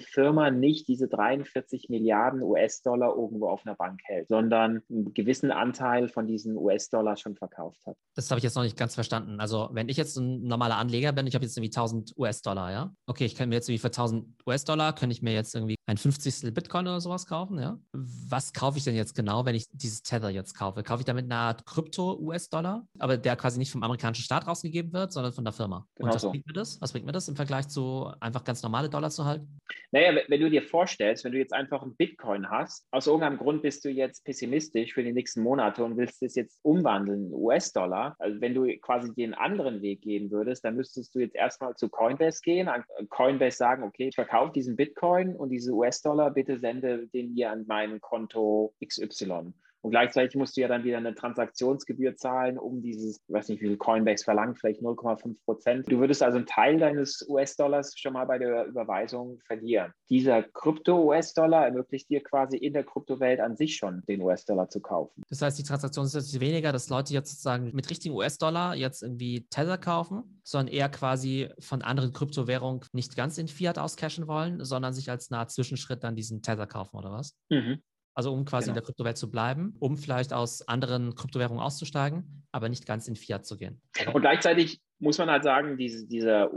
Firma nicht diese 43 Milliarden US-Dollar irgendwo auf einer Bank hält, sondern einen gewissen Anteil von diesen US-Dollar schon verkauft hat. Das habe ich jetzt noch nicht ganz verstanden. Also wenn ich jetzt ein normaler Anleger bin, ich habe jetzt irgendwie 1000 US-Dollar, ja? Okay, ich kann mir jetzt irgendwie für 1000 US-Dollar, kann ich mir jetzt irgendwie ein 50. Bitcoin oder sowas kaufen, ja? Was kaufe ich denn jetzt genau, wenn ich dieses Tether jetzt kaufe? Kaufe ich damit eine Art Krypto-US-Dollar, aber der quasi nicht vom amerikanischen Staat rausgegeben wird, sondern von der Firma. Genau Und was so. bringt mir das? Was bringt mir das im Vergleich zu einfach ganz normale Dollar zu halten? Naja, wenn du dir vorstellst, wenn du jetzt einfach einen Bitcoin hast, aus irgendeinem Grund bist du jetzt pessimistisch für die nächsten Monate und willst es jetzt umwandeln in US-Dollar. Also wenn du quasi den anderen Weg gehen würdest, dann müsstest du jetzt erstmal zu Coinbase gehen, an Coinbase sagen, okay, ich verkaufe diesen Bitcoin und diese US-Dollar, bitte sende den hier an mein Konto XY. Und gleichzeitig musst du ja dann wieder eine Transaktionsgebühr zahlen, um dieses, ich weiß nicht, wie viel Coinbase verlangt, vielleicht 0,5 Prozent. Du würdest also einen Teil deines US-Dollars schon mal bei der Überweisung verlieren. Dieser Krypto-US-Dollar ermöglicht dir quasi in der Kryptowelt an sich schon den US-Dollar zu kaufen. Das heißt, die Transaktion ist jetzt weniger, dass Leute jetzt sozusagen mit richtigen US-Dollar jetzt irgendwie Tether kaufen, sondern eher quasi von anderen Kryptowährungen nicht ganz in Fiat auscashen wollen, sondern sich als eine Art Zwischenschritt dann diesen Tether kaufen, oder was? Mhm. Also um quasi genau. in der Kryptowelt zu bleiben, um vielleicht aus anderen Kryptowährungen auszusteigen, aber nicht ganz in Fiat zu gehen. Und gleichzeitig muss man halt sagen, diese, dieser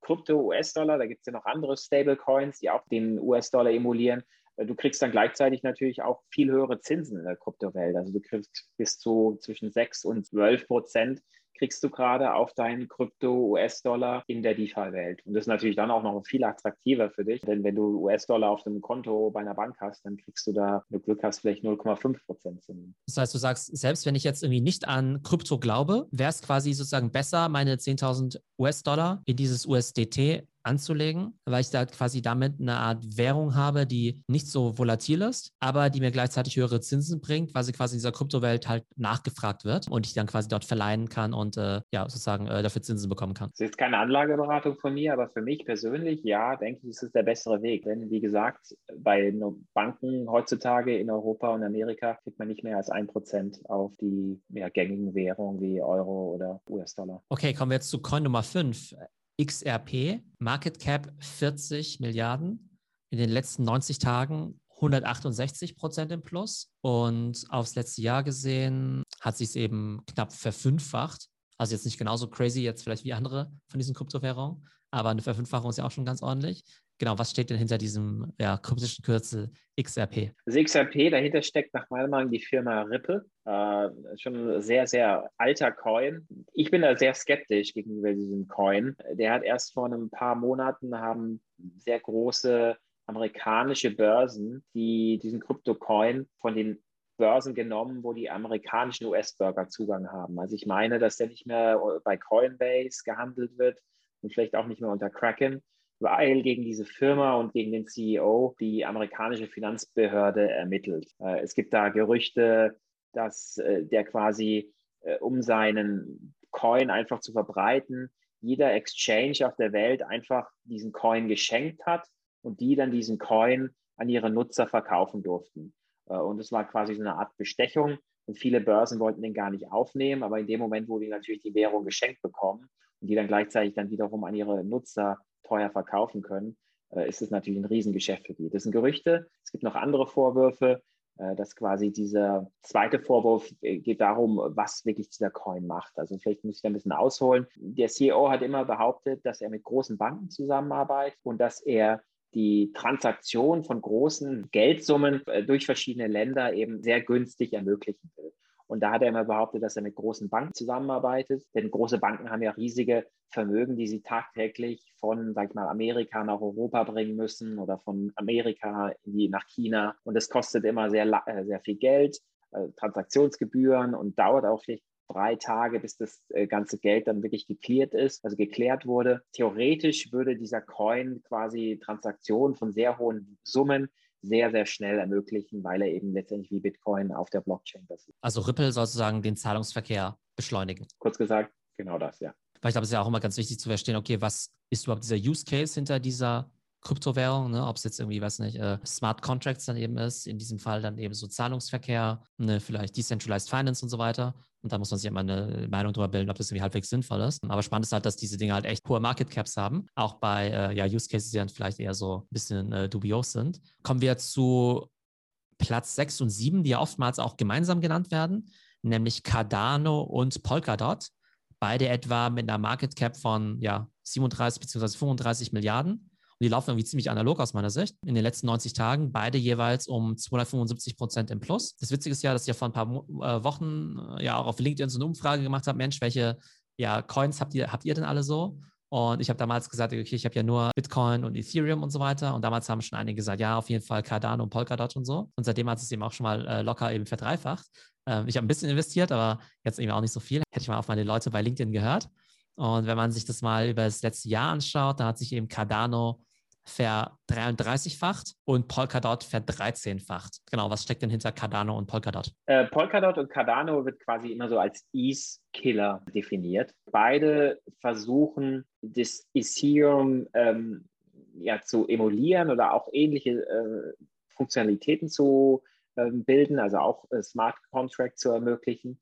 Krypto-US-Dollar, da gibt es ja noch andere Stablecoins, die auch den US-Dollar emulieren. Du kriegst dann gleichzeitig natürlich auch viel höhere Zinsen in der Kryptowelt. Also du kriegst bis zu zwischen 6 und 12 Prozent kriegst du gerade auf deinen Krypto-US-Dollar in der DeFi-Welt. Und das ist natürlich dann auch noch viel attraktiver für dich, denn wenn du US-Dollar auf dem Konto bei einer Bank hast, dann kriegst du da, wenn du Glück hast, vielleicht 0,5 Prozent Zinsen. Das heißt, du sagst, selbst wenn ich jetzt irgendwie nicht an Krypto glaube, wäre es quasi sozusagen besser, meine 10.000 US-Dollar in dieses USDT anzulegen, weil ich da quasi damit eine Art Währung habe, die nicht so volatil ist, aber die mir gleichzeitig höhere Zinsen bringt, weil sie quasi in dieser Kryptowelt halt nachgefragt wird und ich dann quasi dort verleihen kann und äh, ja, sozusagen äh, dafür Zinsen bekommen kann. Das ist jetzt keine Anlageberatung von mir, aber für mich persönlich, ja, denke ich, ist es der bessere Weg. Denn wie gesagt, bei Banken heutzutage in Europa und Amerika kriegt man nicht mehr als ein Prozent auf die ja, gängigen Währungen wie Euro oder US-Dollar. Okay, kommen wir jetzt zu Coin Nummer 5. XRP, Market Cap 40 Milliarden, in den letzten 90 Tagen 168 Prozent im Plus und aufs letzte Jahr gesehen hat sich es eben knapp verfünffacht. Also jetzt nicht genauso crazy jetzt vielleicht wie andere von diesen Kryptowährungen, aber eine Verfünffachung ist ja auch schon ganz ordentlich. Genau, was steht denn hinter diesem ja, kryptischen Kürzel XRP? Also XRP, dahinter steckt nach meiner Meinung die Firma Ripple. Äh, schon ein sehr, sehr alter Coin. Ich bin da sehr skeptisch gegenüber diesem Coin. Der hat erst vor ein paar Monaten haben sehr große amerikanische Börsen, die diesen Krypto-Coin von den Börsen genommen, wo die amerikanischen US-Bürger Zugang haben. Also ich meine, dass der nicht mehr bei Coinbase gehandelt wird und vielleicht auch nicht mehr unter Kraken, weil gegen diese Firma und gegen den CEO die amerikanische Finanzbehörde ermittelt. Äh, es gibt da Gerüchte, dass äh, der quasi, äh, um seinen Coin einfach zu verbreiten, jeder Exchange auf der Welt einfach diesen Coin geschenkt hat und die dann diesen Coin an ihre Nutzer verkaufen durften. Und es war quasi so eine Art Bestechung. Und viele Börsen wollten den gar nicht aufnehmen, aber in dem Moment, wo die natürlich die Währung geschenkt bekommen und die dann gleichzeitig dann wiederum an ihre Nutzer teuer verkaufen können, äh, ist es natürlich ein Riesengeschäft für die. Das sind Gerüchte. Es gibt noch andere Vorwürfe. Äh, dass quasi dieser zweite Vorwurf äh, geht darum, was wirklich dieser Coin macht. Also vielleicht muss ich da ein bisschen ausholen. Der CEO hat immer behauptet, dass er mit großen Banken zusammenarbeitet und dass er die Transaktion von großen Geldsummen durch verschiedene Länder eben sehr günstig ermöglichen will. Und da hat er immer behauptet, dass er mit großen Banken zusammenarbeitet. Denn große Banken haben ja riesige Vermögen, die sie tagtäglich von, sag ich mal, Amerika nach Europa bringen müssen oder von Amerika die, nach China. Und das kostet immer sehr, äh, sehr viel Geld, äh, Transaktionsgebühren und dauert auch vielleicht drei Tage, bis das äh, ganze Geld dann wirklich geklärt ist, also geklärt wurde. Theoretisch würde dieser Coin quasi Transaktionen von sehr hohen Summen sehr, sehr schnell ermöglichen, weil er eben letztendlich wie Bitcoin auf der Blockchain basiert. Also Ripple sozusagen den Zahlungsverkehr beschleunigen. Kurz gesagt, genau das, ja. Weil ich glaube, es ist ja auch immer ganz wichtig zu verstehen, okay, was ist überhaupt dieser Use Case hinter dieser Kryptowährung, ne? ob es jetzt irgendwie, weiß nicht, äh, Smart Contracts dann eben ist, in diesem Fall dann eben so Zahlungsverkehr, ne, vielleicht Decentralized Finance und so weiter. Und da muss man sich immer eine Meinung darüber bilden, ob das irgendwie halbwegs sinnvoll ist. Aber spannend ist halt, dass diese Dinge halt echt hohe Market Caps haben, auch bei äh, ja, Use Cases, die dann vielleicht eher so ein bisschen äh, dubios sind. Kommen wir zu Platz 6 und 7, die ja oftmals auch gemeinsam genannt werden, nämlich Cardano und Polkadot. Beide etwa mit einer Market Cap von ja, 37 bzw. 35 Milliarden. Und die laufen irgendwie ziemlich analog aus meiner Sicht. In den letzten 90 Tagen beide jeweils um 275 Prozent im Plus. Das Witzige ist ja, dass ich ja vor ein paar äh, Wochen äh, ja auch auf LinkedIn so eine Umfrage gemacht habe. Mensch, welche ja, Coins habt ihr, habt ihr denn alle so? Und ich habe damals gesagt, okay, ich habe ja nur Bitcoin und Ethereum und so weiter. Und damals haben schon einige gesagt, ja, auf jeden Fall Cardano und Polkadot und so. Und seitdem hat es eben auch schon mal äh, locker eben verdreifacht. Ähm, ich habe ein bisschen investiert, aber jetzt eben auch nicht so viel. Hätte ich mal auf meine Leute bei LinkedIn gehört. Und wenn man sich das mal über das letzte Jahr anschaut, dann hat sich eben Cardano ver33-facht und Polkadot ver13-facht. Genau, was steckt denn hinter Cardano und Polkadot? Äh, Polkadot und Cardano wird quasi immer so als Ease-Killer definiert. Beide versuchen, das Ethereum ähm, ja, zu emulieren oder auch ähnliche äh, Funktionalitäten zu äh, bilden, also auch äh, Smart Contract zu ermöglichen.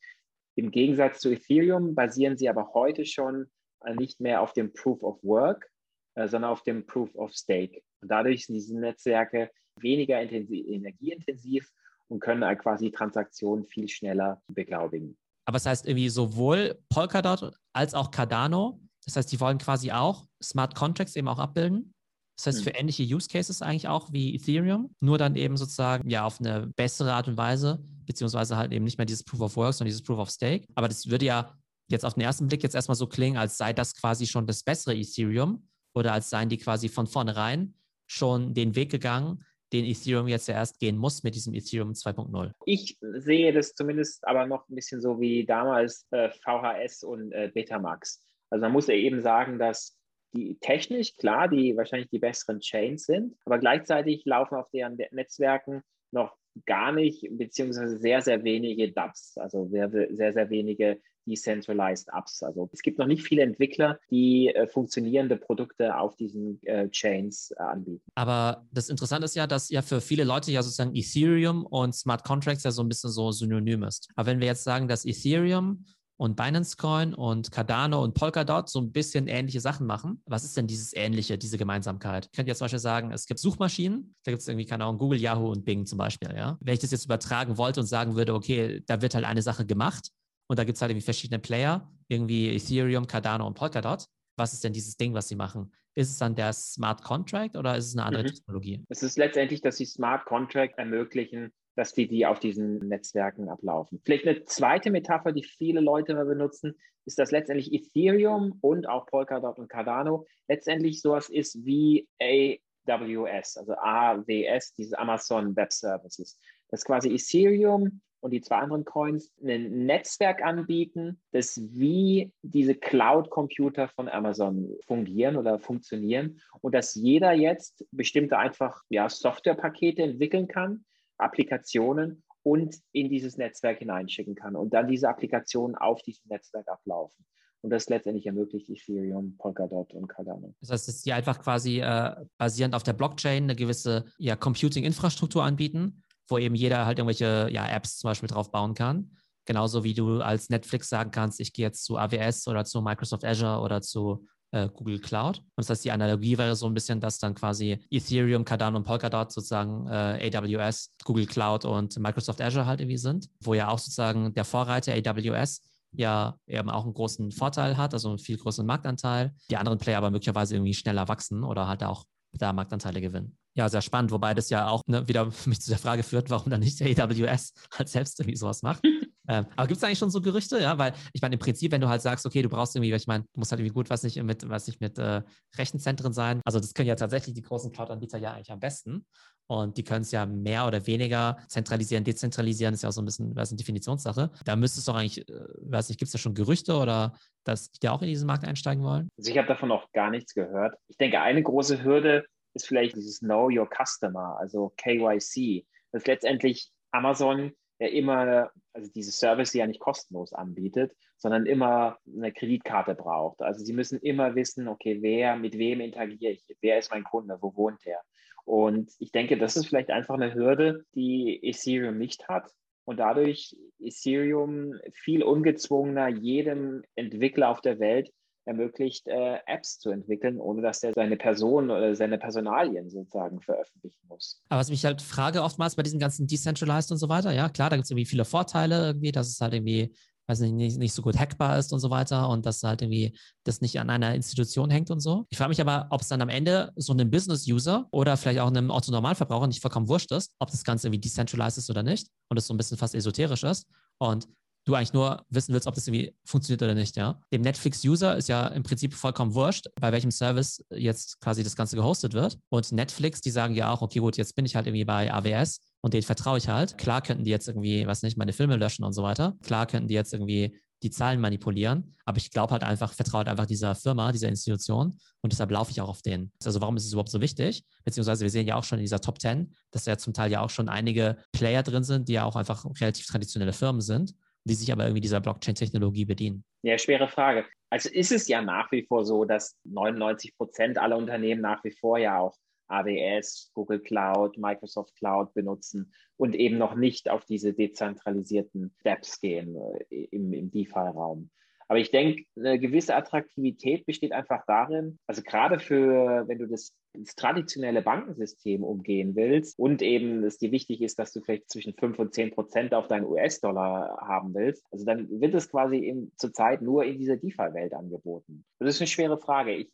Im Gegensatz zu Ethereum basieren sie aber heute schon äh, nicht mehr auf dem Proof of Work, sondern auf dem Proof of Stake. Und dadurch sind diese Netzwerke weniger energieintensiv und können halt quasi Transaktionen viel schneller beglaubigen. Aber das heißt irgendwie sowohl Polkadot als auch Cardano, das heißt, die wollen quasi auch Smart Contracts eben auch abbilden. Das heißt, für hm. ähnliche Use Cases eigentlich auch wie Ethereum, nur dann eben sozusagen ja auf eine bessere Art und Weise, beziehungsweise halt eben nicht mehr dieses Proof of Work, sondern dieses Proof of Stake. Aber das würde ja jetzt auf den ersten Blick jetzt erstmal so klingen, als sei das quasi schon das bessere Ethereum oder als seien die quasi von vornherein schon den Weg gegangen, den Ethereum jetzt erst gehen muss mit diesem Ethereum 2.0? Ich sehe das zumindest aber noch ein bisschen so wie damals äh, VHS und äh, Betamax. Also man muss ja eben sagen, dass die technisch, klar, die wahrscheinlich die besseren Chains sind, aber gleichzeitig laufen auf deren Netzwerken noch gar nicht, beziehungsweise sehr, sehr wenige DApps, also sehr, sehr, sehr wenige Decentralized Apps. Also es gibt noch nicht viele Entwickler, die äh, funktionierende Produkte auf diesen äh, Chains äh, anbieten. Aber das Interessante ist ja, dass ja für viele Leute ja sozusagen Ethereum und Smart Contracts ja so ein bisschen so synonym ist. Aber wenn wir jetzt sagen, dass Ethereum und Binance Coin und Cardano und Polkadot so ein bisschen ähnliche Sachen machen. Was ist denn dieses Ähnliche, diese Gemeinsamkeit? Ich könnte jetzt zum Beispiel sagen, es gibt Suchmaschinen, da gibt es irgendwie, keine Ahnung, Google, Yahoo und Bing zum Beispiel, ja. Wenn ich das jetzt übertragen wollte und sagen würde, okay, da wird halt eine Sache gemacht und da gibt es halt irgendwie verschiedene Player, irgendwie Ethereum, Cardano und Polkadot. Was ist denn dieses Ding, was sie machen? Ist es dann der Smart Contract oder ist es eine andere mhm. Technologie? Es ist letztendlich, dass sie Smart Contract ermöglichen, dass die, die auf diesen Netzwerken ablaufen. Vielleicht eine zweite Metapher, die viele Leute immer benutzen, ist, dass letztendlich Ethereum und auch Polkadot und Cardano letztendlich sowas ist wie AWS, also AWS, diese Amazon Web Services. Das quasi Ethereum und die zwei anderen Coins ein Netzwerk anbieten, das wie diese Cloud-Computer von Amazon fungieren oder funktionieren und dass jeder jetzt bestimmte einfach ja, Softwarepakete entwickeln kann, Applikationen und in dieses Netzwerk hineinschicken kann und dann diese Applikationen auf diesem Netzwerk ablaufen. Und das letztendlich ermöglicht Ethereum, Polkadot und Cardano. Das heißt, dass die einfach quasi äh, basierend auf der Blockchain eine gewisse ja, Computing-Infrastruktur anbieten, wo eben jeder halt irgendwelche ja, Apps zum Beispiel drauf bauen kann. Genauso wie du als Netflix sagen kannst, ich gehe jetzt zu AWS oder zu Microsoft Azure oder zu äh, Google Cloud. Und das heißt, die Analogie wäre so ein bisschen, dass dann quasi Ethereum, Cardano und Polkadot sozusagen äh, AWS, Google Cloud und Microsoft Azure halt irgendwie sind, wo ja auch sozusagen der Vorreiter AWS ja eben auch einen großen Vorteil hat, also einen viel größeren Marktanteil. Die anderen Player aber möglicherweise irgendwie schneller wachsen oder halt auch da Marktanteile gewinnen. Ja, sehr spannend, wobei das ja auch ne, wieder mich zu der Frage führt, warum dann nicht der AWS halt selbst irgendwie sowas macht. Ähm, aber gibt es eigentlich schon so Gerüchte, ja? Weil ich meine, im Prinzip, wenn du halt sagst, okay, du brauchst irgendwie, ich meine, du musst halt irgendwie gut was nicht mit, was nicht mit äh, Rechenzentren sein. Also das können ja tatsächlich die großen Cloud-Anbieter ja eigentlich am besten. Und die können es ja mehr oder weniger zentralisieren, dezentralisieren, ist ja auch so ein bisschen, was eine Definitionssache. Da müsste es doch eigentlich, äh, weiß nicht, gibt es da schon Gerüchte oder dass die da auch in diesen Markt einsteigen wollen? Also ich habe davon noch gar nichts gehört. Ich denke, eine große Hürde ist vielleicht dieses Know Your Customer, also KYC. Das ist letztendlich Amazon ja immer, also diese Service, ja nicht kostenlos anbietet, sondern immer eine Kreditkarte braucht. Also sie müssen immer wissen, okay, wer, mit wem interagiere ich, wer ist mein Kunde, wo wohnt er. Und ich denke, das ist vielleicht einfach eine Hürde, die Ethereum nicht hat. Und dadurch Ethereum viel ungezwungener jedem Entwickler auf der Welt ermöglicht, äh, Apps zu entwickeln, ohne dass er seine Person oder seine Personalien sozusagen veröffentlichen muss. Aber was mich halt frage oftmals bei diesen ganzen Decentralized und so weiter, ja klar, da gibt es irgendwie viele Vorteile irgendwie, dass es halt irgendwie weiß nicht, nicht, nicht so gut hackbar ist und so weiter und dass halt irgendwie das nicht an einer Institution hängt und so. Ich frage mich aber, ob es dann am Ende so einem Business-User oder vielleicht auch einem Otto-Normalverbraucher nicht vollkommen wurscht ist, ob das Ganze irgendwie decentralized ist oder nicht und es so ein bisschen fast esoterisch ist. Und du eigentlich nur wissen willst, ob das irgendwie funktioniert oder nicht, ja. Dem Netflix-User ist ja im Prinzip vollkommen wurscht, bei welchem Service jetzt quasi das Ganze gehostet wird. Und Netflix, die sagen ja auch, okay, gut, jetzt bin ich halt irgendwie bei AWS und denen vertraue ich halt. Klar könnten die jetzt irgendwie, was nicht, meine Filme löschen und so weiter. Klar könnten die jetzt irgendwie die Zahlen manipulieren, aber ich glaube halt einfach, vertraue halt einfach dieser Firma, dieser Institution und deshalb laufe ich auch auf denen. Also warum ist es überhaupt so wichtig? Beziehungsweise wir sehen ja auch schon in dieser Top 10, dass da ja zum Teil ja auch schon einige Player drin sind, die ja auch einfach relativ traditionelle Firmen sind die sich aber irgendwie dieser Blockchain-Technologie bedienen? Ja, schwere Frage. Also ist es ja nach wie vor so, dass 99 Prozent aller Unternehmen nach wie vor ja auch AWS, Google Cloud, Microsoft Cloud benutzen und eben noch nicht auf diese dezentralisierten Steps gehen äh, im, im DeFi-Raum. Aber ich denke, eine gewisse Attraktivität besteht einfach darin, also gerade für, wenn du das, das, traditionelle Bankensystem umgehen willst und eben es dir wichtig ist, dass du vielleicht zwischen 5 und 10 Prozent auf deinen US-Dollar haben willst, also dann wird es quasi in, zurzeit nur in dieser DeFi-Welt angeboten. Das ist eine schwere Frage. Ich,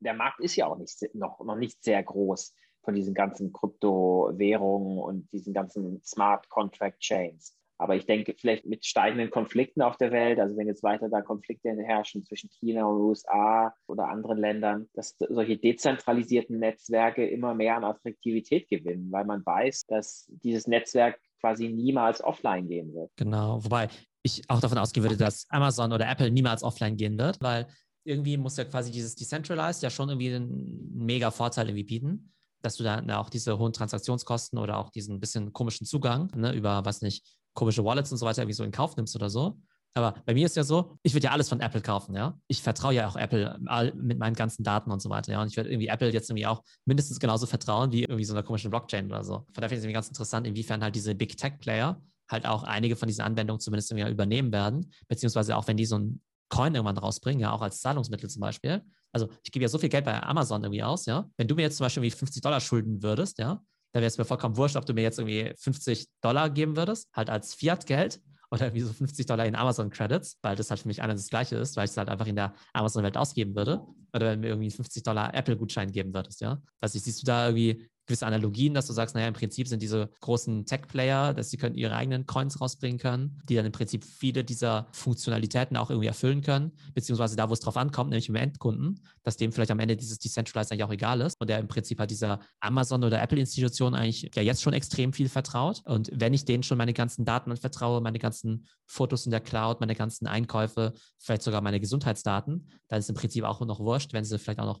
der Markt ist ja auch nicht, noch, noch nicht sehr groß von diesen ganzen Kryptowährungen und diesen ganzen Smart Contract Chains. Aber ich denke, vielleicht mit steigenden Konflikten auf der Welt, also wenn jetzt weiter da Konflikte herrschen zwischen China und USA oder anderen Ländern, dass solche dezentralisierten Netzwerke immer mehr an Attraktivität gewinnen, weil man weiß, dass dieses Netzwerk quasi niemals offline gehen wird. Genau, wobei ich auch davon ausgehen würde, dass Amazon oder Apple niemals offline gehen wird, weil irgendwie muss ja quasi dieses Decentralized ja schon irgendwie einen mega Vorteil irgendwie bieten dass du da auch diese hohen Transaktionskosten oder auch diesen bisschen komischen Zugang ne, über, was nicht, komische Wallets und so weiter irgendwie so in Kauf nimmst oder so. Aber bei mir ist ja so, ich würde ja alles von Apple kaufen, ja. Ich vertraue ja auch Apple mit meinen ganzen Daten und so weiter, ja. Und ich würde irgendwie Apple jetzt irgendwie auch mindestens genauso vertrauen wie irgendwie so einer komischen Blockchain oder so. Von daher finde ich es irgendwie ganz interessant, inwiefern halt diese Big Tech Player halt auch einige von diesen Anwendungen zumindest übernehmen werden, beziehungsweise auch wenn die so ein Coin irgendwann rausbringen, ja, auch als Zahlungsmittel zum Beispiel. Also ich gebe ja so viel Geld bei Amazon irgendwie aus, ja. Wenn du mir jetzt zum Beispiel irgendwie 50 Dollar schulden würdest, ja, da wäre es mir vollkommen wurscht, ob du mir jetzt irgendwie 50 Dollar geben würdest, halt als Fiat-Geld oder irgendwie so 50 Dollar in Amazon-Credits, weil das halt für mich einer das Gleiche ist, weil ich es halt einfach in der Amazon-Welt ausgeben würde. Oder wenn du mir irgendwie 50 Dollar Apple-Gutschein geben würdest, ja. Also siehst du da irgendwie gewisse Analogien, dass du sagst, naja, im Prinzip sind diese großen Tech-Player, dass sie können ihre eigenen Coins rausbringen können, die dann im Prinzip viele dieser Funktionalitäten auch irgendwie erfüllen können, beziehungsweise da, wo es drauf ankommt, nämlich im Endkunden, dass dem vielleicht am Ende dieses Decentralized eigentlich auch egal ist und der im Prinzip halt dieser Amazon- oder Apple-Institution eigentlich ja jetzt schon extrem viel vertraut. Und wenn ich denen schon meine ganzen Daten anvertraue, meine ganzen Fotos in der Cloud, meine ganzen Einkäufe, vielleicht sogar meine Gesundheitsdaten, dann ist im Prinzip auch noch wurscht, wenn sie vielleicht auch noch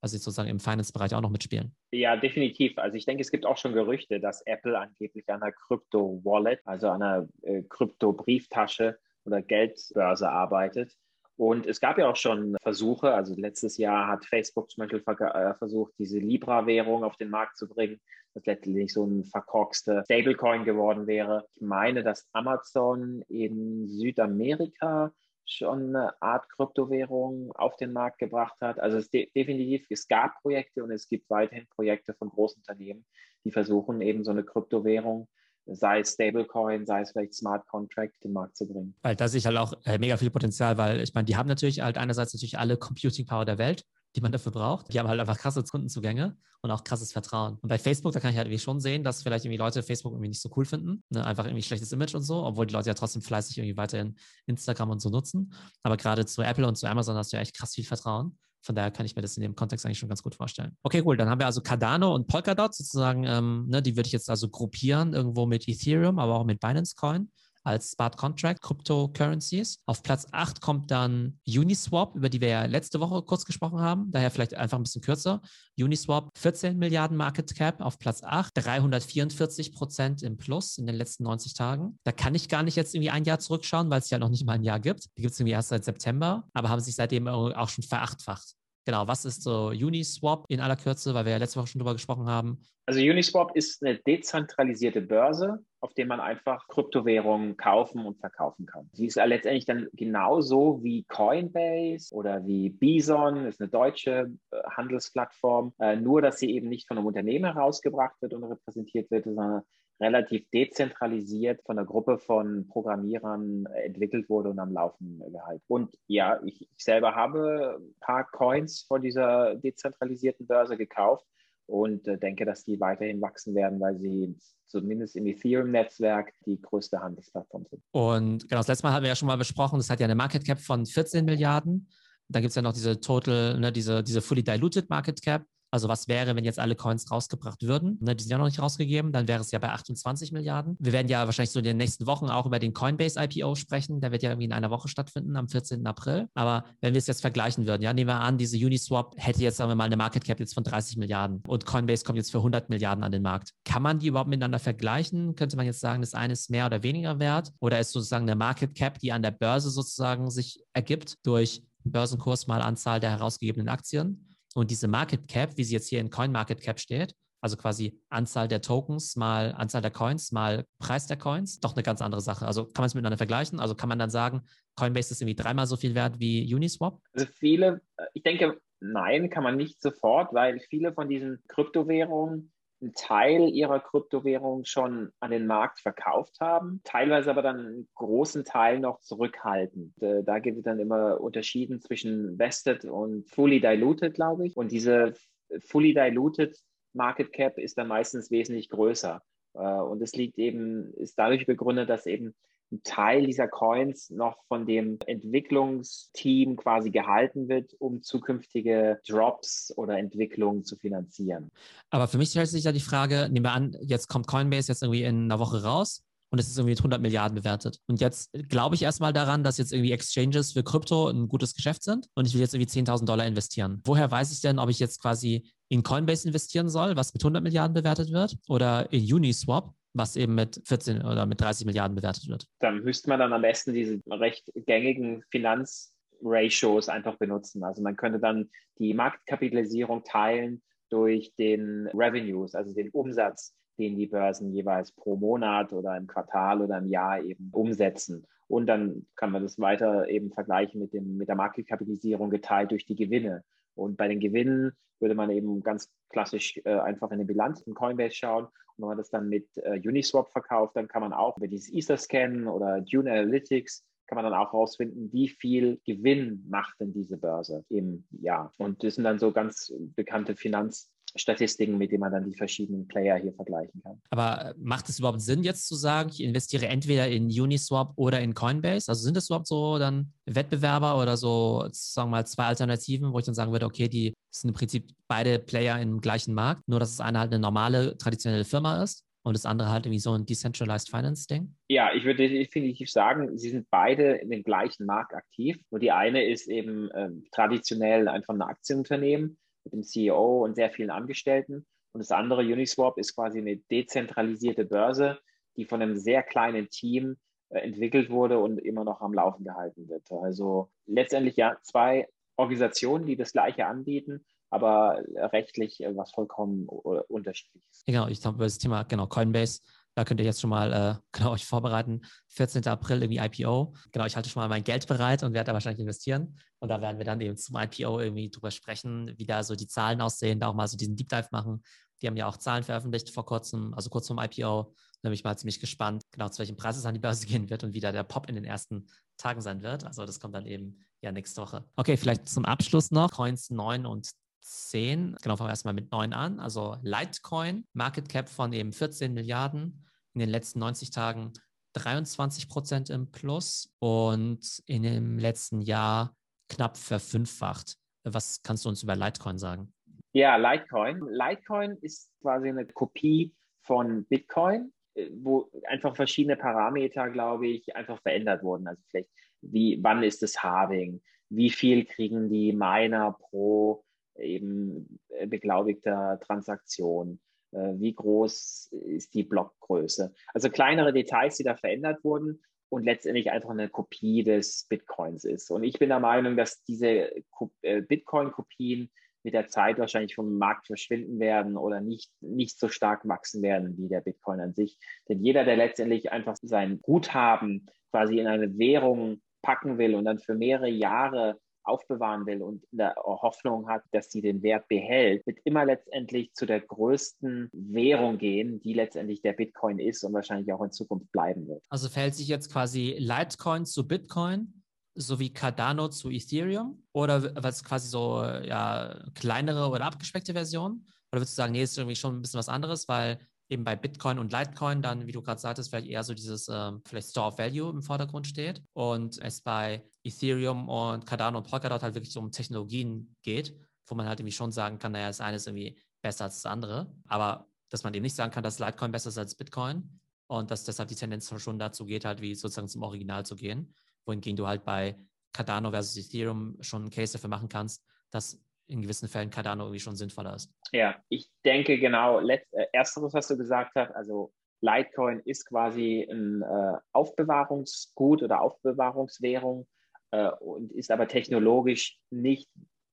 also sozusagen im Finance-Bereich auch noch mitspielen? Ja, definitiv. Also ich denke, es gibt auch schon Gerüchte, dass Apple angeblich an einer Krypto-Wallet, also einer äh, Krypto-Brieftasche oder Geldbörse arbeitet. Und es gab ja auch schon Versuche, also letztes Jahr hat Facebook zum Beispiel äh, versucht, diese Libra-Währung auf den Markt zu bringen, das letztlich so ein verkorkster Stablecoin geworden wäre. Ich meine, dass Amazon in Südamerika schon eine Art Kryptowährung auf den Markt gebracht hat. Also es de definitiv, es gab Projekte und es gibt weiterhin Projekte von großen Unternehmen, die versuchen eben so eine Kryptowährung, sei es Stablecoin, sei es vielleicht Smart Contract, den Markt zu bringen. Weil da sehe ich halt auch äh, mega viel Potenzial, weil ich meine, die haben natürlich halt einerseits natürlich alle Computing Power der Welt, die man dafür braucht. Die haben halt einfach krasse Kundenzugänge und auch krasses Vertrauen. Und bei Facebook, da kann ich halt irgendwie schon sehen, dass vielleicht irgendwie Leute Facebook irgendwie nicht so cool finden. Ne? Einfach irgendwie schlechtes Image und so, obwohl die Leute ja trotzdem fleißig irgendwie weiterhin Instagram und so nutzen. Aber gerade zu Apple und zu Amazon hast du ja echt krass viel Vertrauen. Von daher kann ich mir das in dem Kontext eigentlich schon ganz gut vorstellen. Okay, cool. Dann haben wir also Cardano und Polkadot sozusagen, ähm, ne, die würde ich jetzt also gruppieren, irgendwo mit Ethereum, aber auch mit Binance Coin als Smart Contract Cryptocurrencies. Auf Platz 8 kommt dann Uniswap, über die wir ja letzte Woche kurz gesprochen haben, daher vielleicht einfach ein bisschen kürzer. Uniswap 14 Milliarden Market Cap auf Platz 8, 344 Prozent im Plus in den letzten 90 Tagen. Da kann ich gar nicht jetzt irgendwie ein Jahr zurückschauen, weil es ja noch nicht mal ein Jahr gibt. Die gibt es irgendwie erst seit September, aber haben sich seitdem auch schon verachtfacht. Genau, was ist so Uniswap in aller Kürze, weil wir ja letzte Woche schon drüber gesprochen haben? Also Uniswap ist eine dezentralisierte Börse, auf der man einfach Kryptowährungen kaufen und verkaufen kann. Sie ist letztendlich dann genauso wie Coinbase oder wie Bison, ist eine deutsche äh, Handelsplattform, äh, nur dass sie eben nicht von einem Unternehmen herausgebracht wird und repräsentiert wird, sondern relativ dezentralisiert von einer Gruppe von Programmierern entwickelt wurde und am Laufen gehalten. Und ja, ich, ich selber habe ein paar Coins von dieser dezentralisierten Börse gekauft und äh, denke, dass die weiterhin wachsen werden, weil sie zumindest im Ethereum-Netzwerk die größte Handelsplattform sind. Und genau, das letzte Mal haben wir ja schon mal besprochen, das hat ja eine Market Cap von 14 Milliarden. Dann gibt es ja noch diese Total, ne, diese, diese Fully Diluted Market Cap. Also was wäre, wenn jetzt alle Coins rausgebracht würden? Ne, die sind ja noch nicht rausgegeben, dann wäre es ja bei 28 Milliarden. Wir werden ja wahrscheinlich so in den nächsten Wochen auch über den Coinbase IPO sprechen. Der wird ja irgendwie in einer Woche stattfinden, am 14. April. Aber wenn wir es jetzt vergleichen würden, ja, nehmen wir an, diese Uniswap hätte jetzt, sagen wir mal, eine Market Cap jetzt von 30 Milliarden und Coinbase kommt jetzt für 100 Milliarden an den Markt. Kann man die überhaupt miteinander vergleichen? Könnte man jetzt sagen, das eine ist mehr oder weniger wert? Oder ist sozusagen eine Market Cap, die an der Börse sozusagen sich ergibt durch Börsenkurs mal Anzahl der herausgegebenen Aktien? Und diese Market Cap, wie sie jetzt hier in Coin Market Cap steht, also quasi Anzahl der Tokens mal Anzahl der Coins mal Preis der Coins, doch eine ganz andere Sache. Also kann man es miteinander vergleichen? Also kann man dann sagen, Coinbase ist irgendwie dreimal so viel wert wie Uniswap? Also viele, ich denke, nein, kann man nicht sofort, weil viele von diesen Kryptowährungen einen Teil ihrer Kryptowährung schon an den Markt verkauft haben, teilweise aber dann einen großen Teil noch zurückhalten. Äh, da gibt es dann immer Unterschieden zwischen Vested und Fully Diluted, glaube ich. Und diese Fully Diluted Market Cap ist dann meistens wesentlich größer. Äh, und es liegt eben, ist dadurch begründet, dass eben ein Teil dieser Coins noch von dem Entwicklungsteam quasi gehalten wird, um zukünftige Drops oder Entwicklungen zu finanzieren. Aber für mich stellt sich ja die Frage, nehmen wir an, jetzt kommt Coinbase jetzt irgendwie in einer Woche raus und es ist irgendwie mit 100 Milliarden bewertet. Und jetzt glaube ich erstmal daran, dass jetzt irgendwie Exchanges für Krypto ein gutes Geschäft sind und ich will jetzt irgendwie 10.000 Dollar investieren. Woher weiß ich denn, ob ich jetzt quasi in Coinbase investieren soll, was mit 100 Milliarden bewertet wird, oder in Uniswap, was eben mit 14 oder mit 30 Milliarden bewertet wird. Dann müsste man dann am besten diese recht gängigen Finanzratios einfach benutzen. Also man könnte dann die Marktkapitalisierung teilen durch den Revenues, also den Umsatz, den die Börsen jeweils pro Monat oder im Quartal oder im Jahr eben umsetzen. Und dann kann man das weiter eben vergleichen mit, dem, mit der Marktkapitalisierung geteilt durch die Gewinne. Und bei den Gewinnen würde man eben ganz klassisch äh, einfach in die Bilanz von Coinbase schauen. Und wenn man das dann mit äh, Uniswap verkauft, dann kann man auch über dieses Ether-Scan oder Dune Analytics kann man dann auch herausfinden, wie viel Gewinn macht denn diese Börse im Jahr. Und das sind dann so ganz bekannte Finanz- Statistiken, mit denen man dann die verschiedenen Player hier vergleichen kann. Aber macht es überhaupt Sinn, jetzt zu sagen, ich investiere entweder in Uniswap oder in Coinbase? Also sind das überhaupt so dann Wettbewerber oder so, sagen wir mal, zwei Alternativen, wo ich dann sagen würde, okay, die sind im Prinzip beide Player im gleichen Markt, nur dass das eine halt eine normale, traditionelle Firma ist und das andere halt irgendwie so ein Decentralized Finance Ding? Ja, ich würde definitiv sagen, sie sind beide in dem gleichen Markt aktiv. Nur die eine ist eben ähm, traditionell einfach ein Aktienunternehmen mit dem CEO und sehr vielen Angestellten. Und das andere, Uniswap, ist quasi eine dezentralisierte Börse, die von einem sehr kleinen Team äh, entwickelt wurde und immer noch am Laufen gehalten wird. Also letztendlich ja zwei Organisationen, die das Gleiche anbieten, aber rechtlich äh, was vollkommen äh, unterschiedliches. Genau, ich glaube, das Thema, genau, Coinbase da könnt ihr jetzt schon mal äh, genau euch vorbereiten. 14. April irgendwie IPO. Genau, ich halte schon mal mein Geld bereit und werde da wahrscheinlich investieren. Und da werden wir dann eben zum IPO irgendwie drüber sprechen, wie da so die Zahlen aussehen, da auch mal so diesen Deep Dive machen Die haben ja auch Zahlen veröffentlicht vor kurzem, also kurz vorm IPO. Da bin ich mal ziemlich gespannt, genau zu welchem Preis es an die Börse gehen wird und wie da der Pop in den ersten Tagen sein wird. Also das kommt dann eben ja nächste Woche. Okay, vielleicht zum Abschluss noch Coins 9 und 10. Genau, fangen wir erstmal mit 9 an. Also Litecoin, Market Cap von eben 14 Milliarden in den letzten 90 Tagen 23 Prozent im Plus und in dem letzten Jahr knapp verfünffacht. Was kannst du uns über Litecoin sagen? Ja, Litecoin. Litecoin ist quasi eine Kopie von Bitcoin, äh, wo einfach verschiedene Parameter, glaube ich, einfach verändert wurden. Also vielleicht, wie, wann ist das Halving? Wie viel kriegen die Miner pro eben äh, beglaubigter Transaktion? Äh, wie groß ist die Blockgröße? Also kleinere Details, die da verändert wurden und letztendlich einfach eine Kopie des Bitcoins ist. Und ich bin der Meinung, dass diese Bitcoin-Kopien mit der Zeit wahrscheinlich vom Markt verschwinden werden oder nicht, nicht so stark wachsen werden wie der Bitcoin an sich. Denn jeder, der letztendlich einfach sein Guthaben quasi in eine Währung packen will und dann für mehrere Jahre aufbewahren will und in der Hoffnung hat, dass sie den Wert behält, wird immer letztendlich zu der größten Währung gehen, die letztendlich der Bitcoin ist und wahrscheinlich auch in Zukunft bleiben wird. Also verhält sich jetzt quasi Litecoin zu Bitcoin sowie Cardano zu Ethereum? Oder was quasi so ja, kleinere oder abgespeckte Version? Oder würdest du sagen, nee, ist irgendwie schon ein bisschen was anderes, weil eben bei Bitcoin und Litecoin dann, wie du gerade sagtest, vielleicht eher so dieses ähm, vielleicht Store of Value im Vordergrund steht und es bei Ethereum und Cardano und Polkadot halt wirklich so um Technologien geht, wo man halt irgendwie schon sagen kann, naja, das eine ist irgendwie besser als das andere, aber dass man eben nicht sagen kann, dass Litecoin besser ist als Bitcoin und dass deshalb die Tendenz schon dazu geht, halt wie sozusagen zum Original zu gehen wohingegen du halt bei Cardano versus Ethereum schon einen Case dafür machen kannst, dass in gewissen Fällen Cardano irgendwie schon sinnvoller ist. Ja, ich denke genau, letzt, äh, ersteres, was du gesagt hast, also Litecoin ist quasi ein äh, Aufbewahrungsgut oder Aufbewahrungswährung äh, und ist aber technologisch nicht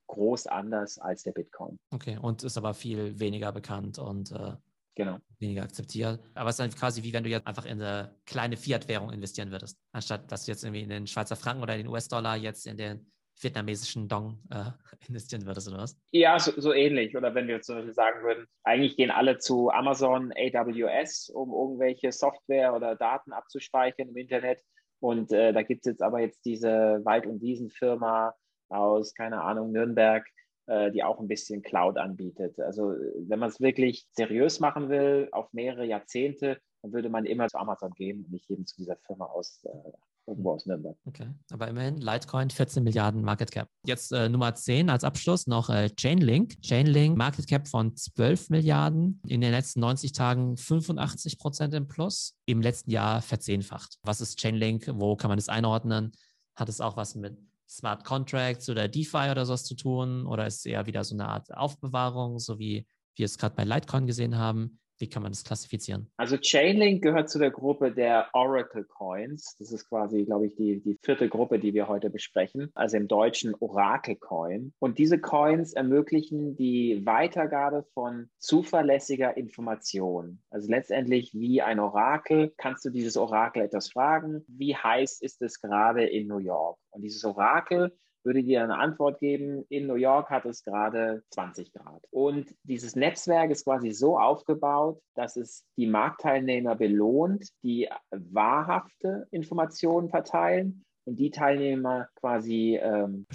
groß anders als der Bitcoin. Okay, und ist aber viel weniger bekannt und äh, Genau. Weniger akzeptiert. Aber es ist dann quasi wie wenn du jetzt einfach in eine kleine Fiat-Währung investieren würdest, anstatt dass du jetzt irgendwie in den Schweizer Franken oder den US-Dollar jetzt in den vietnamesischen Dong äh, investieren würdest oder was? Ja, so, so, ähnlich. Oder wenn wir zum Beispiel sagen würden, eigentlich gehen alle zu Amazon AWS, um irgendwelche Software oder Daten abzuspeichern im Internet. Und äh, da gibt es jetzt aber jetzt diese Wald- und Wiesenfirma aus, keine Ahnung, Nürnberg, äh, die auch ein bisschen Cloud anbietet. Also wenn man es wirklich seriös machen will, auf mehrere Jahrzehnte, dann würde man immer zu Amazon gehen und nicht eben zu dieser Firma aus äh, irgendwo aus Nürnberg. Okay, aber immerhin Litecoin 14 Milliarden Market Cap. Jetzt äh, Nummer 10 als Abschluss noch äh, Chainlink. Chainlink Market Cap von 12 Milliarden, in den letzten 90 Tagen 85 Prozent im Plus, im letzten Jahr verzehnfacht. Was ist Chainlink? Wo kann man das einordnen? Hat es auch was mit Smart Contracts oder DeFi oder sowas zu tun? Oder ist es eher wieder so eine Art Aufbewahrung, so wie wir es gerade bei Litecoin gesehen haben? Wie kann man das klassifizieren? Also Chainlink gehört zu der Gruppe der Oracle Coins. Das ist quasi, glaube ich, die, die vierte Gruppe, die wir heute besprechen. Also im Deutschen Oracle Coin. Und diese Coins ermöglichen die Weitergabe von zuverlässiger Information. Also letztendlich wie ein Orakel kannst du dieses Orakel etwas fragen. Wie heiß ist es gerade in New York? Und dieses Orakel würde dir eine Antwort geben, in New York hat es gerade 20 Grad. Und dieses Netzwerk ist quasi so aufgebaut, dass es die Marktteilnehmer belohnt, die wahrhafte Informationen verteilen und die Teilnehmer quasi, ähm,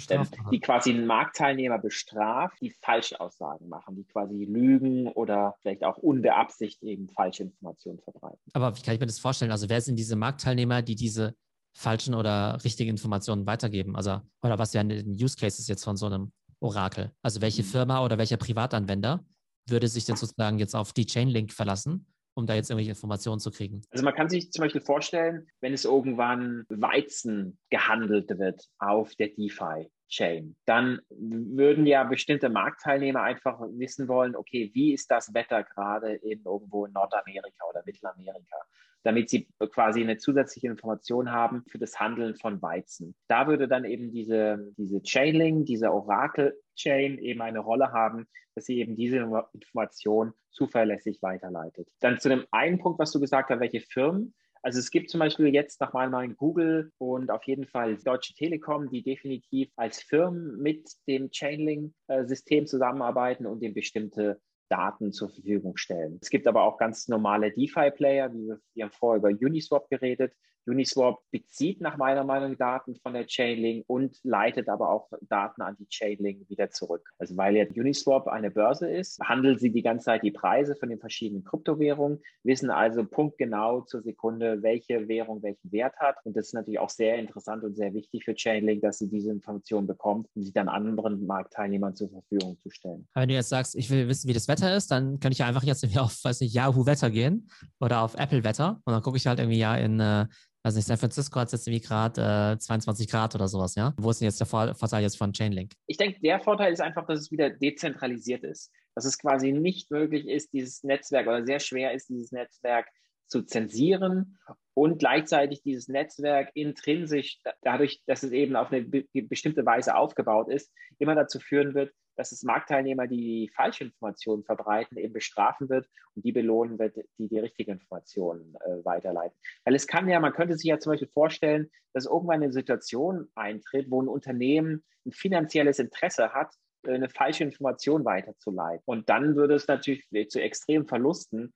die quasi Marktteilnehmer bestraft, die Falschaussagen machen, die quasi lügen oder vielleicht auch unbeabsichtigt eben falsche Informationen verbreiten. Aber wie kann ich mir das vorstellen? Also wer sind diese Marktteilnehmer, die diese falschen oder richtigen Informationen weitergeben? Also, oder was wären die Use Cases jetzt von so einem Orakel? Also, welche mhm. Firma oder welcher Privatanwender würde sich denn sozusagen jetzt auf die Chainlink verlassen, um da jetzt irgendwelche Informationen zu kriegen? Also, man kann sich zum Beispiel vorstellen, wenn es irgendwann Weizen gehandelt wird auf der DeFi. Chain, dann würden ja bestimmte Marktteilnehmer einfach wissen wollen, okay, wie ist das Wetter gerade in irgendwo in Nordamerika oder Mittelamerika? Damit sie quasi eine zusätzliche Information haben für das Handeln von Weizen. Da würde dann eben diese, diese Chainlink, diese Oracle-Chain eben eine Rolle haben, dass sie eben diese Information zuverlässig weiterleitet. Dann zu dem einen Punkt, was du gesagt hast, welche Firmen. Also es gibt zum Beispiel jetzt nach meinem Meinung Google und auf jeden Fall Deutsche Telekom, die definitiv als Firmen mit dem Chainlink-System zusammenarbeiten und eben bestimmte Daten zur Verfügung stellen. Es gibt aber auch ganz normale DeFi-Player, wie wir, haben vorher über Uniswap geredet. Uniswap bezieht nach meiner Meinung Daten von der Chainlink und leitet aber auch Daten an die Chainlink wieder zurück. Also weil ja Uniswap eine Börse ist, handelt sie die ganze Zeit die Preise von den verschiedenen Kryptowährungen, wissen also punktgenau zur Sekunde, welche Währung welchen Wert hat. Und das ist natürlich auch sehr interessant und sehr wichtig für Chainlink, dass sie diese Information bekommt, um sie dann anderen Marktteilnehmern zur Verfügung zu stellen. wenn du jetzt sagst, ich will wissen, wie das Wetter ist, dann kann ich ja einfach jetzt auf, weiß nicht, Yahoo Wetter gehen oder auf Apple Wetter und dann gucke ich halt irgendwie ja in äh, also nicht San Francisco hat jetzt irgendwie gerade äh, 22 Grad oder sowas, ja? Wo ist denn jetzt der Vorteil jetzt von Chainlink? Ich denke, der Vorteil ist einfach, dass es wieder dezentralisiert ist. Dass es quasi nicht möglich ist, dieses Netzwerk oder sehr schwer ist, dieses Netzwerk zu zensieren und gleichzeitig dieses Netzwerk intrinsisch, dadurch, dass es eben auf eine bestimmte Weise aufgebaut ist, immer dazu führen wird, dass es Marktteilnehmer, die falsche Informationen verbreiten, eben bestrafen wird und die belohnen wird, die die richtige Information äh, weiterleiten. Weil es kann ja, man könnte sich ja zum Beispiel vorstellen, dass irgendwann eine Situation eintritt, wo ein Unternehmen ein finanzielles Interesse hat, äh, eine falsche Information weiterzuleiten. Und dann würde es natürlich zu extremen Verlusten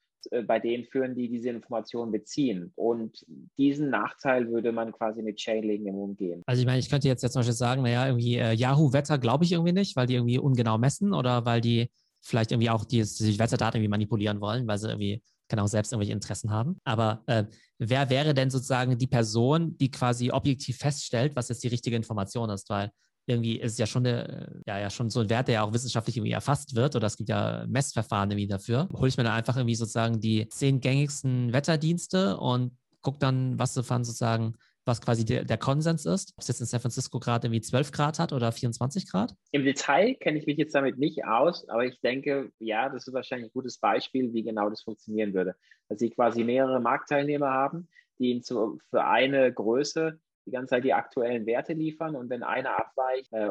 bei denen führen, die diese Informationen beziehen. Und diesen Nachteil würde man quasi mit Chainlink umgehen. Also ich meine, ich könnte jetzt, jetzt zum Beispiel sagen, naja, irgendwie äh, Yahoo-Wetter glaube ich irgendwie nicht, weil die irgendwie ungenau messen oder weil die vielleicht irgendwie auch die, die Wetterdaten irgendwie manipulieren wollen, weil sie irgendwie genau selbst irgendwelche Interessen haben. Aber äh, wer wäre denn sozusagen die Person, die quasi objektiv feststellt, was jetzt die richtige Information ist? Weil irgendwie ist es ja schon eine, ja, ja schon so ein Wert, der ja auch wissenschaftlich irgendwie erfasst wird oder es gibt ja Messverfahren irgendwie dafür. Hole ich mir dann einfach irgendwie sozusagen die zehn gängigsten Wetterdienste und gucke dann, was davon sozusagen was quasi der, der, Konsens ist, ob es jetzt in San Francisco gerade irgendwie 12 Grad hat oder 24 Grad? Im Detail kenne ich mich jetzt damit nicht aus, aber ich denke, ja, das ist wahrscheinlich ein gutes Beispiel, wie genau das funktionieren würde. Dass sie quasi mehrere Marktteilnehmer haben, die ihnen zu, für eine Größe die ganze Zeit die aktuellen Werte liefern und wenn einer abweicht, äh,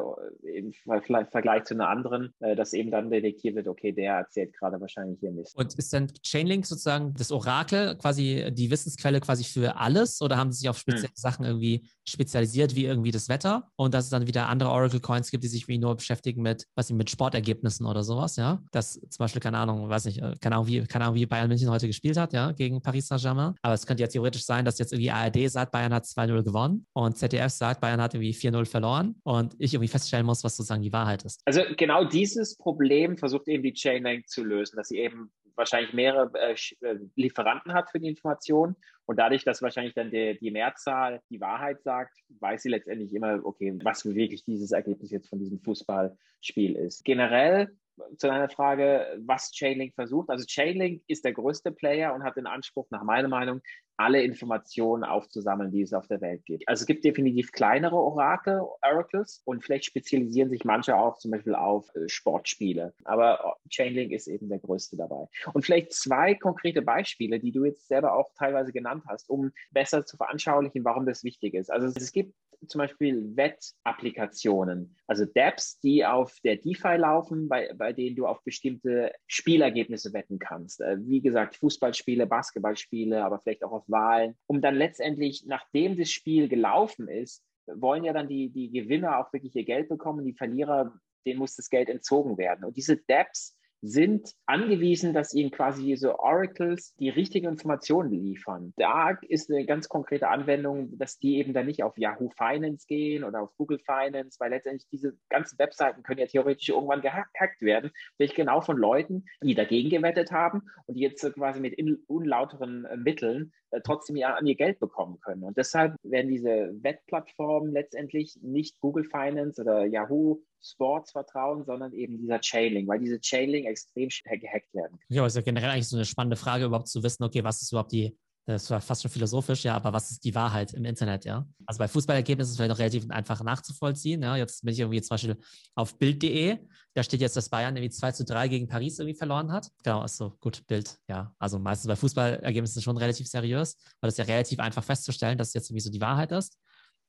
im Vergleich zu einer anderen, äh, dass eben dann detektiert wird, okay, der erzählt gerade wahrscheinlich hier Mist. Und ist dann Chainlink sozusagen das Orakel, quasi die Wissensquelle quasi für alles oder haben sie sich auf spezielle hm. Sachen irgendwie spezialisiert, wie irgendwie das Wetter und dass es dann wieder andere Oracle-Coins gibt, die sich wie nur beschäftigen mit, was mit Sportergebnissen oder sowas, ja? Das zum Beispiel, keine Ahnung, weiß nicht, äh, keine Ahnung, wie, keine Ahnung, wie Bayern München heute gespielt hat, ja, gegen Paris Saint-Germain. Aber es könnte ja theoretisch sein, dass jetzt irgendwie ARD sagt, Bayern hat 2-0 gewonnen und ZDF sagt, Bayern hat irgendwie 4-0 verloren und ich irgendwie feststellen muss, was sozusagen die Wahrheit ist. Also genau dieses Problem versucht eben die Chainlink zu lösen, dass sie eben wahrscheinlich mehrere äh, äh Lieferanten hat für die Information und dadurch, dass wahrscheinlich dann die, die Mehrzahl die Wahrheit sagt, weiß sie letztendlich immer, okay, was wirklich dieses Ergebnis jetzt von diesem Fußballspiel ist. Generell zu deiner Frage, was Chainlink versucht. Also Chainlink ist der größte Player und hat den Anspruch, nach meiner Meinung, alle Informationen aufzusammeln, die es auf der Welt gibt. Also es gibt definitiv kleinere Orakel, Oracles, und vielleicht spezialisieren sich manche auch zum Beispiel auf äh, Sportspiele. Aber Chainlink ist eben der größte dabei. Und vielleicht zwei konkrete Beispiele, die du jetzt selber auch teilweise genannt hast, um besser zu veranschaulichen, warum das wichtig ist. Also es gibt zum Beispiel Wettapplikationen, also Dapps, die auf der DeFi laufen, bei, bei denen du auf bestimmte Spielergebnisse wetten kannst. Äh, wie gesagt, Fußballspiele, Basketballspiele, aber vielleicht auch auf Wahlen, um dann letztendlich, nachdem das Spiel gelaufen ist, wollen ja dann die, die Gewinner auch wirklich ihr Geld bekommen, die Verlierer, denen muss das Geld entzogen werden. Und diese Dapps sind angewiesen, dass ihnen quasi diese Oracles die richtigen Informationen liefern. Da ist eine ganz konkrete Anwendung, dass die eben dann nicht auf Yahoo Finance gehen oder auf Google Finance, weil letztendlich diese ganzen Webseiten können ja theoretisch irgendwann gehackt werden, vielleicht genau von Leuten, die dagegen gewettet haben und die jetzt quasi mit unlauteren äh, Mitteln trotzdem ja an ihr Geld bekommen können. Und deshalb werden diese Wettplattformen letztendlich nicht Google Finance oder Yahoo Sports vertrauen, sondern eben dieser Chainlink, weil diese Chainlink extrem schnell gehackt werden. Ja, aber ist ja generell eigentlich so eine spannende Frage, überhaupt zu wissen, okay, was ist überhaupt die, das war fast schon philosophisch, ja, aber was ist die Wahrheit im Internet, ja? Also bei Fußballergebnissen ist es vielleicht noch relativ einfach nachzuvollziehen, ja. Jetzt bin ich irgendwie zum Beispiel auf Bild.de, da steht jetzt, dass Bayern irgendwie 2 zu 3 gegen Paris irgendwie verloren hat. Genau, also gut, Bild, ja. Also meistens bei Fußballergebnissen schon relativ seriös, weil es ja relativ einfach festzustellen, dass jetzt irgendwie so die Wahrheit ist.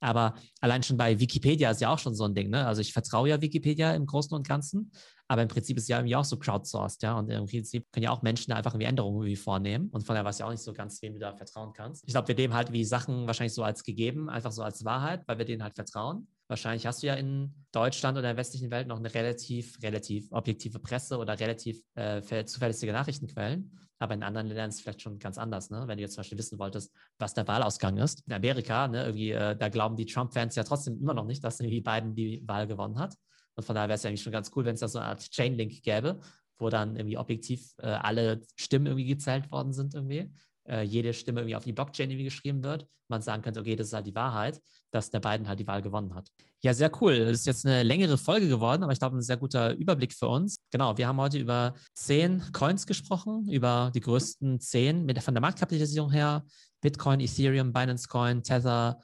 Aber allein schon bei Wikipedia ist ja auch schon so ein Ding, ne? Also ich vertraue ja Wikipedia im Großen und Ganzen, aber im Prinzip ist ja irgendwie auch so crowdsourced, ja. Und im Prinzip können ja auch Menschen da einfach irgendwie Änderungen irgendwie vornehmen. Und von daher weiß ich auch nicht so ganz, wem du da vertrauen kannst. Ich glaube, wir nehmen halt wie Sachen wahrscheinlich so als gegeben, einfach so als Wahrheit, weil wir denen halt vertrauen. wahrscheinlich hast du ja in Deutschland oder der westlichen Welt noch eine relativ, relativ objektive Presse oder relativ äh, zuverlässige Nachrichtenquellen. Aber in anderen Ländern ist es vielleicht schon ganz anders, ne? Wenn du jetzt zum Beispiel wissen wolltest, was der Wahlausgang ist. In Amerika, ne, irgendwie, äh, da glauben die Trump-Fans ja trotzdem immer noch nicht, dass irgendwie Biden die Wahl gewonnen hat. Und von daher wäre es ja eigentlich schon ganz cool, wenn es da so eine Art Chainlink gäbe, wo dann irgendwie objektiv äh, alle Stimmen irgendwie gezählt worden sind irgendwie äh, jede Stimme irgendwie auf die Blockchain irgendwie geschrieben wird, man sagen könnte, okay, das ist halt die Wahrheit, dass der Biden halt die Wahl gewonnen hat. Ja, sehr cool. Das ist jetzt eine längere Folge geworden, aber ich glaube, ein sehr guter Überblick für uns. Genau, wir haben heute über zehn Coins gesprochen, über die größten zehn mit, von der Marktkapitalisierung her. Bitcoin, Ethereum, Binance Coin, Tether,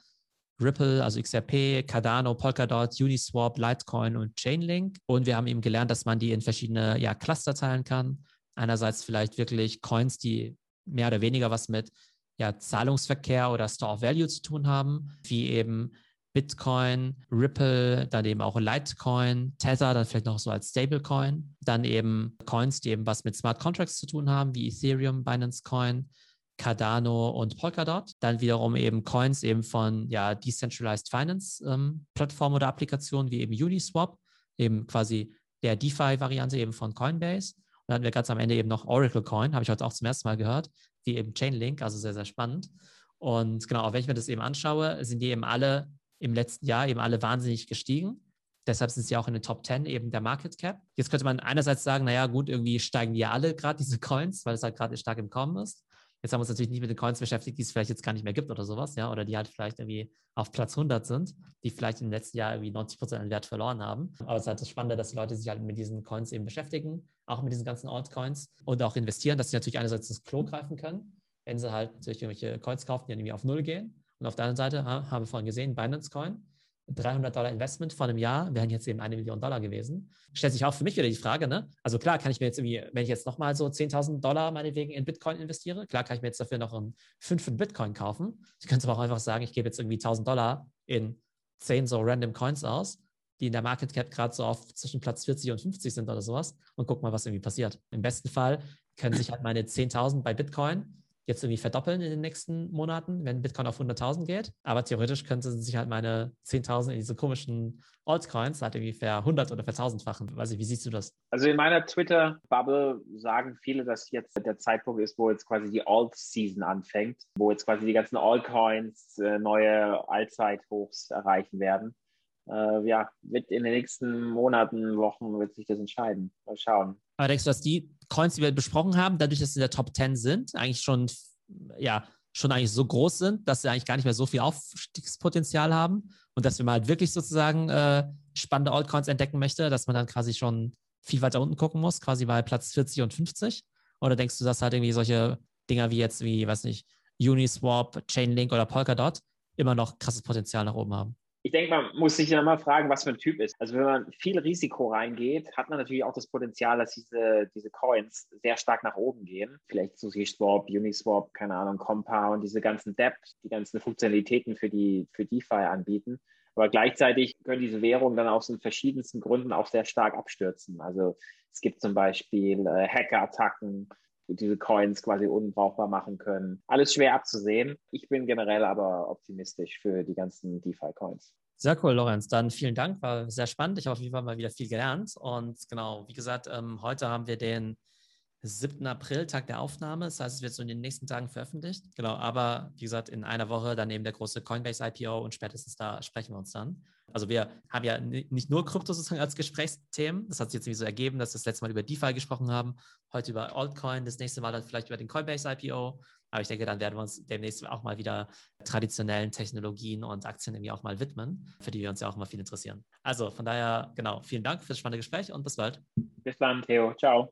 Ripple, also XRP, Cardano, Polkadot, Uniswap, Litecoin und Chainlink. Und wir haben eben gelernt, dass man die in verschiedene ja, Cluster teilen kann. Einerseits vielleicht wirklich Coins, die mehr oder weniger was mit ja, Zahlungsverkehr oder Store of Value zu tun haben, wie eben Bitcoin, Ripple, dann eben auch Litecoin, Tether, dann vielleicht noch so als Stablecoin, dann eben Coins, die eben was mit Smart Contracts zu tun haben, wie Ethereum, Binance Coin, Cardano und Polkadot. Dann wiederum eben Coins eben von ja, Decentralized Finance ähm, Plattformen oder Applikationen wie eben Uniswap, eben quasi der DeFi-Variante eben von Coinbase dann hatten wir ganz am Ende eben noch Oracle Coin, habe ich heute auch zum ersten Mal gehört, wie eben Chainlink, also sehr, sehr spannend. Und genau, auch wenn ich mir das eben anschaue, sind die eben alle im letzten Jahr eben alle wahnsinnig gestiegen. Deshalb sind sie auch in den Top 10 eben der Market Cap. Jetzt könnte man einerseits sagen, naja, gut, irgendwie steigen die ja alle gerade diese Coins, weil es halt gerade stark im Kommen ist. Jetzt haben wir uns natürlich nicht mit den Coins beschäftigt, die es vielleicht jetzt gar nicht mehr gibt oder sowas, ja, oder die halt vielleicht irgendwie auf Platz 100 sind, die vielleicht im letzten Jahr irgendwie 90 Prozent an Wert verloren haben. Aber es ist halt das Spannende, dass die Leute sich halt mit diesen Coins eben beschäftigen, auch mit diesen ganzen Altcoins und auch investieren, dass sie natürlich einerseits ins Klo greifen können, wenn sie halt natürlich irgendwelche Coins kaufen, die dann irgendwie auf Null gehen. Und auf der anderen Seite haben wir vorhin gesehen, Binance Coin, 300 Dollar Investment vor einem Jahr wären jetzt eben eine Million Dollar gewesen. Stellt sich auch für mich wieder die Frage, ne? Also klar kann ich mir jetzt irgendwie, wenn ich jetzt nochmal so 10.000 Dollar meinetwegen in Bitcoin investiere, klar kann ich mir jetzt dafür noch einen 5 in Bitcoin kaufen. Ich könnte aber auch einfach sagen, ich gebe jetzt irgendwie 1.000 Dollar in 10 so random Coins aus, die in der Market Cap gerade so auf zwischen Platz 40 und 50 sind oder sowas und guck mal, was irgendwie passiert. Im besten Fall können sich halt meine 10.000 bei Bitcoin jetzt irgendwie verdoppeln in den nächsten Monaten, wenn Bitcoin auf 100.000 geht. Aber theoretisch könnte sich halt meine 10.000 in diese komischen Altcoins halt irgendwie ver 100 oder ver 1000-fachen. Weiß ich, wie siehst du das? Also in meiner Twitter-Bubble sagen viele, dass jetzt der Zeitpunkt ist, wo jetzt quasi die Alt-Season anfängt, wo jetzt quasi die ganzen Altcoins äh, neue Allzeithochs erreichen werden. Äh, ja, wird in den nächsten Monaten, Wochen wird sich das entscheiden. Mal schauen. Aber denkst du, dass die Coins, die wir besprochen haben, dadurch, dass sie in der Top 10 sind, eigentlich schon, ja, schon eigentlich so groß sind, dass sie eigentlich gar nicht mehr so viel Aufstiegspotenzial haben und dass wir mal halt wirklich sozusagen äh, spannende Altcoins entdecken möchte, dass man dann quasi schon viel weiter unten gucken muss, quasi bei Platz 40 und 50? Oder denkst du, dass halt irgendwie solche Dinger wie jetzt, wie, weiß nicht, Uniswap, Chainlink oder Polkadot immer noch krasses Potenzial nach oben haben? Ich denke, man muss sich dann mal fragen, was für ein Typ ist. Also wenn man viel Risiko reingeht, hat man natürlich auch das Potenzial, dass diese, diese Coins sehr stark nach oben gehen. Vielleicht Sushi Swap, Uniswap, keine Ahnung, Compound, diese ganzen Debt, die ganzen Funktionalitäten für die für DeFi anbieten. Aber gleichzeitig können diese Währungen dann aus den verschiedensten Gründen auch sehr stark abstürzen. Also es gibt zum Beispiel äh, Hackerattacken, diese Coins quasi unbrauchbar machen können. Alles schwer abzusehen. Ich bin generell aber optimistisch für die ganzen DeFi-Coins. Sehr cool, Lorenz. Dann vielen Dank, war sehr spannend. Ich habe auf jeden Fall mal wieder viel gelernt. Und genau, wie gesagt, ähm, heute haben wir den 7. April, Tag der Aufnahme. Das heißt, es wird so in den nächsten Tagen veröffentlicht. Genau, aber wie gesagt, in einer Woche dann eben der große Coinbase IPO und spätestens da sprechen wir uns dann. Also wir haben ja nicht nur Krypto sozusagen als Gesprächsthemen. Das hat sich jetzt irgendwie so ergeben, dass wir das letzte Mal über DeFi gesprochen haben, heute über Altcoin, das nächste Mal dann vielleicht über den Coinbase IPO. Aber ich denke, dann werden wir uns demnächst auch mal wieder traditionellen Technologien und Aktien irgendwie auch mal widmen, für die wir uns ja auch mal viel interessieren. Also von daher, genau, vielen Dank für das spannende Gespräch und bis bald. Bis dann, Theo. Ciao.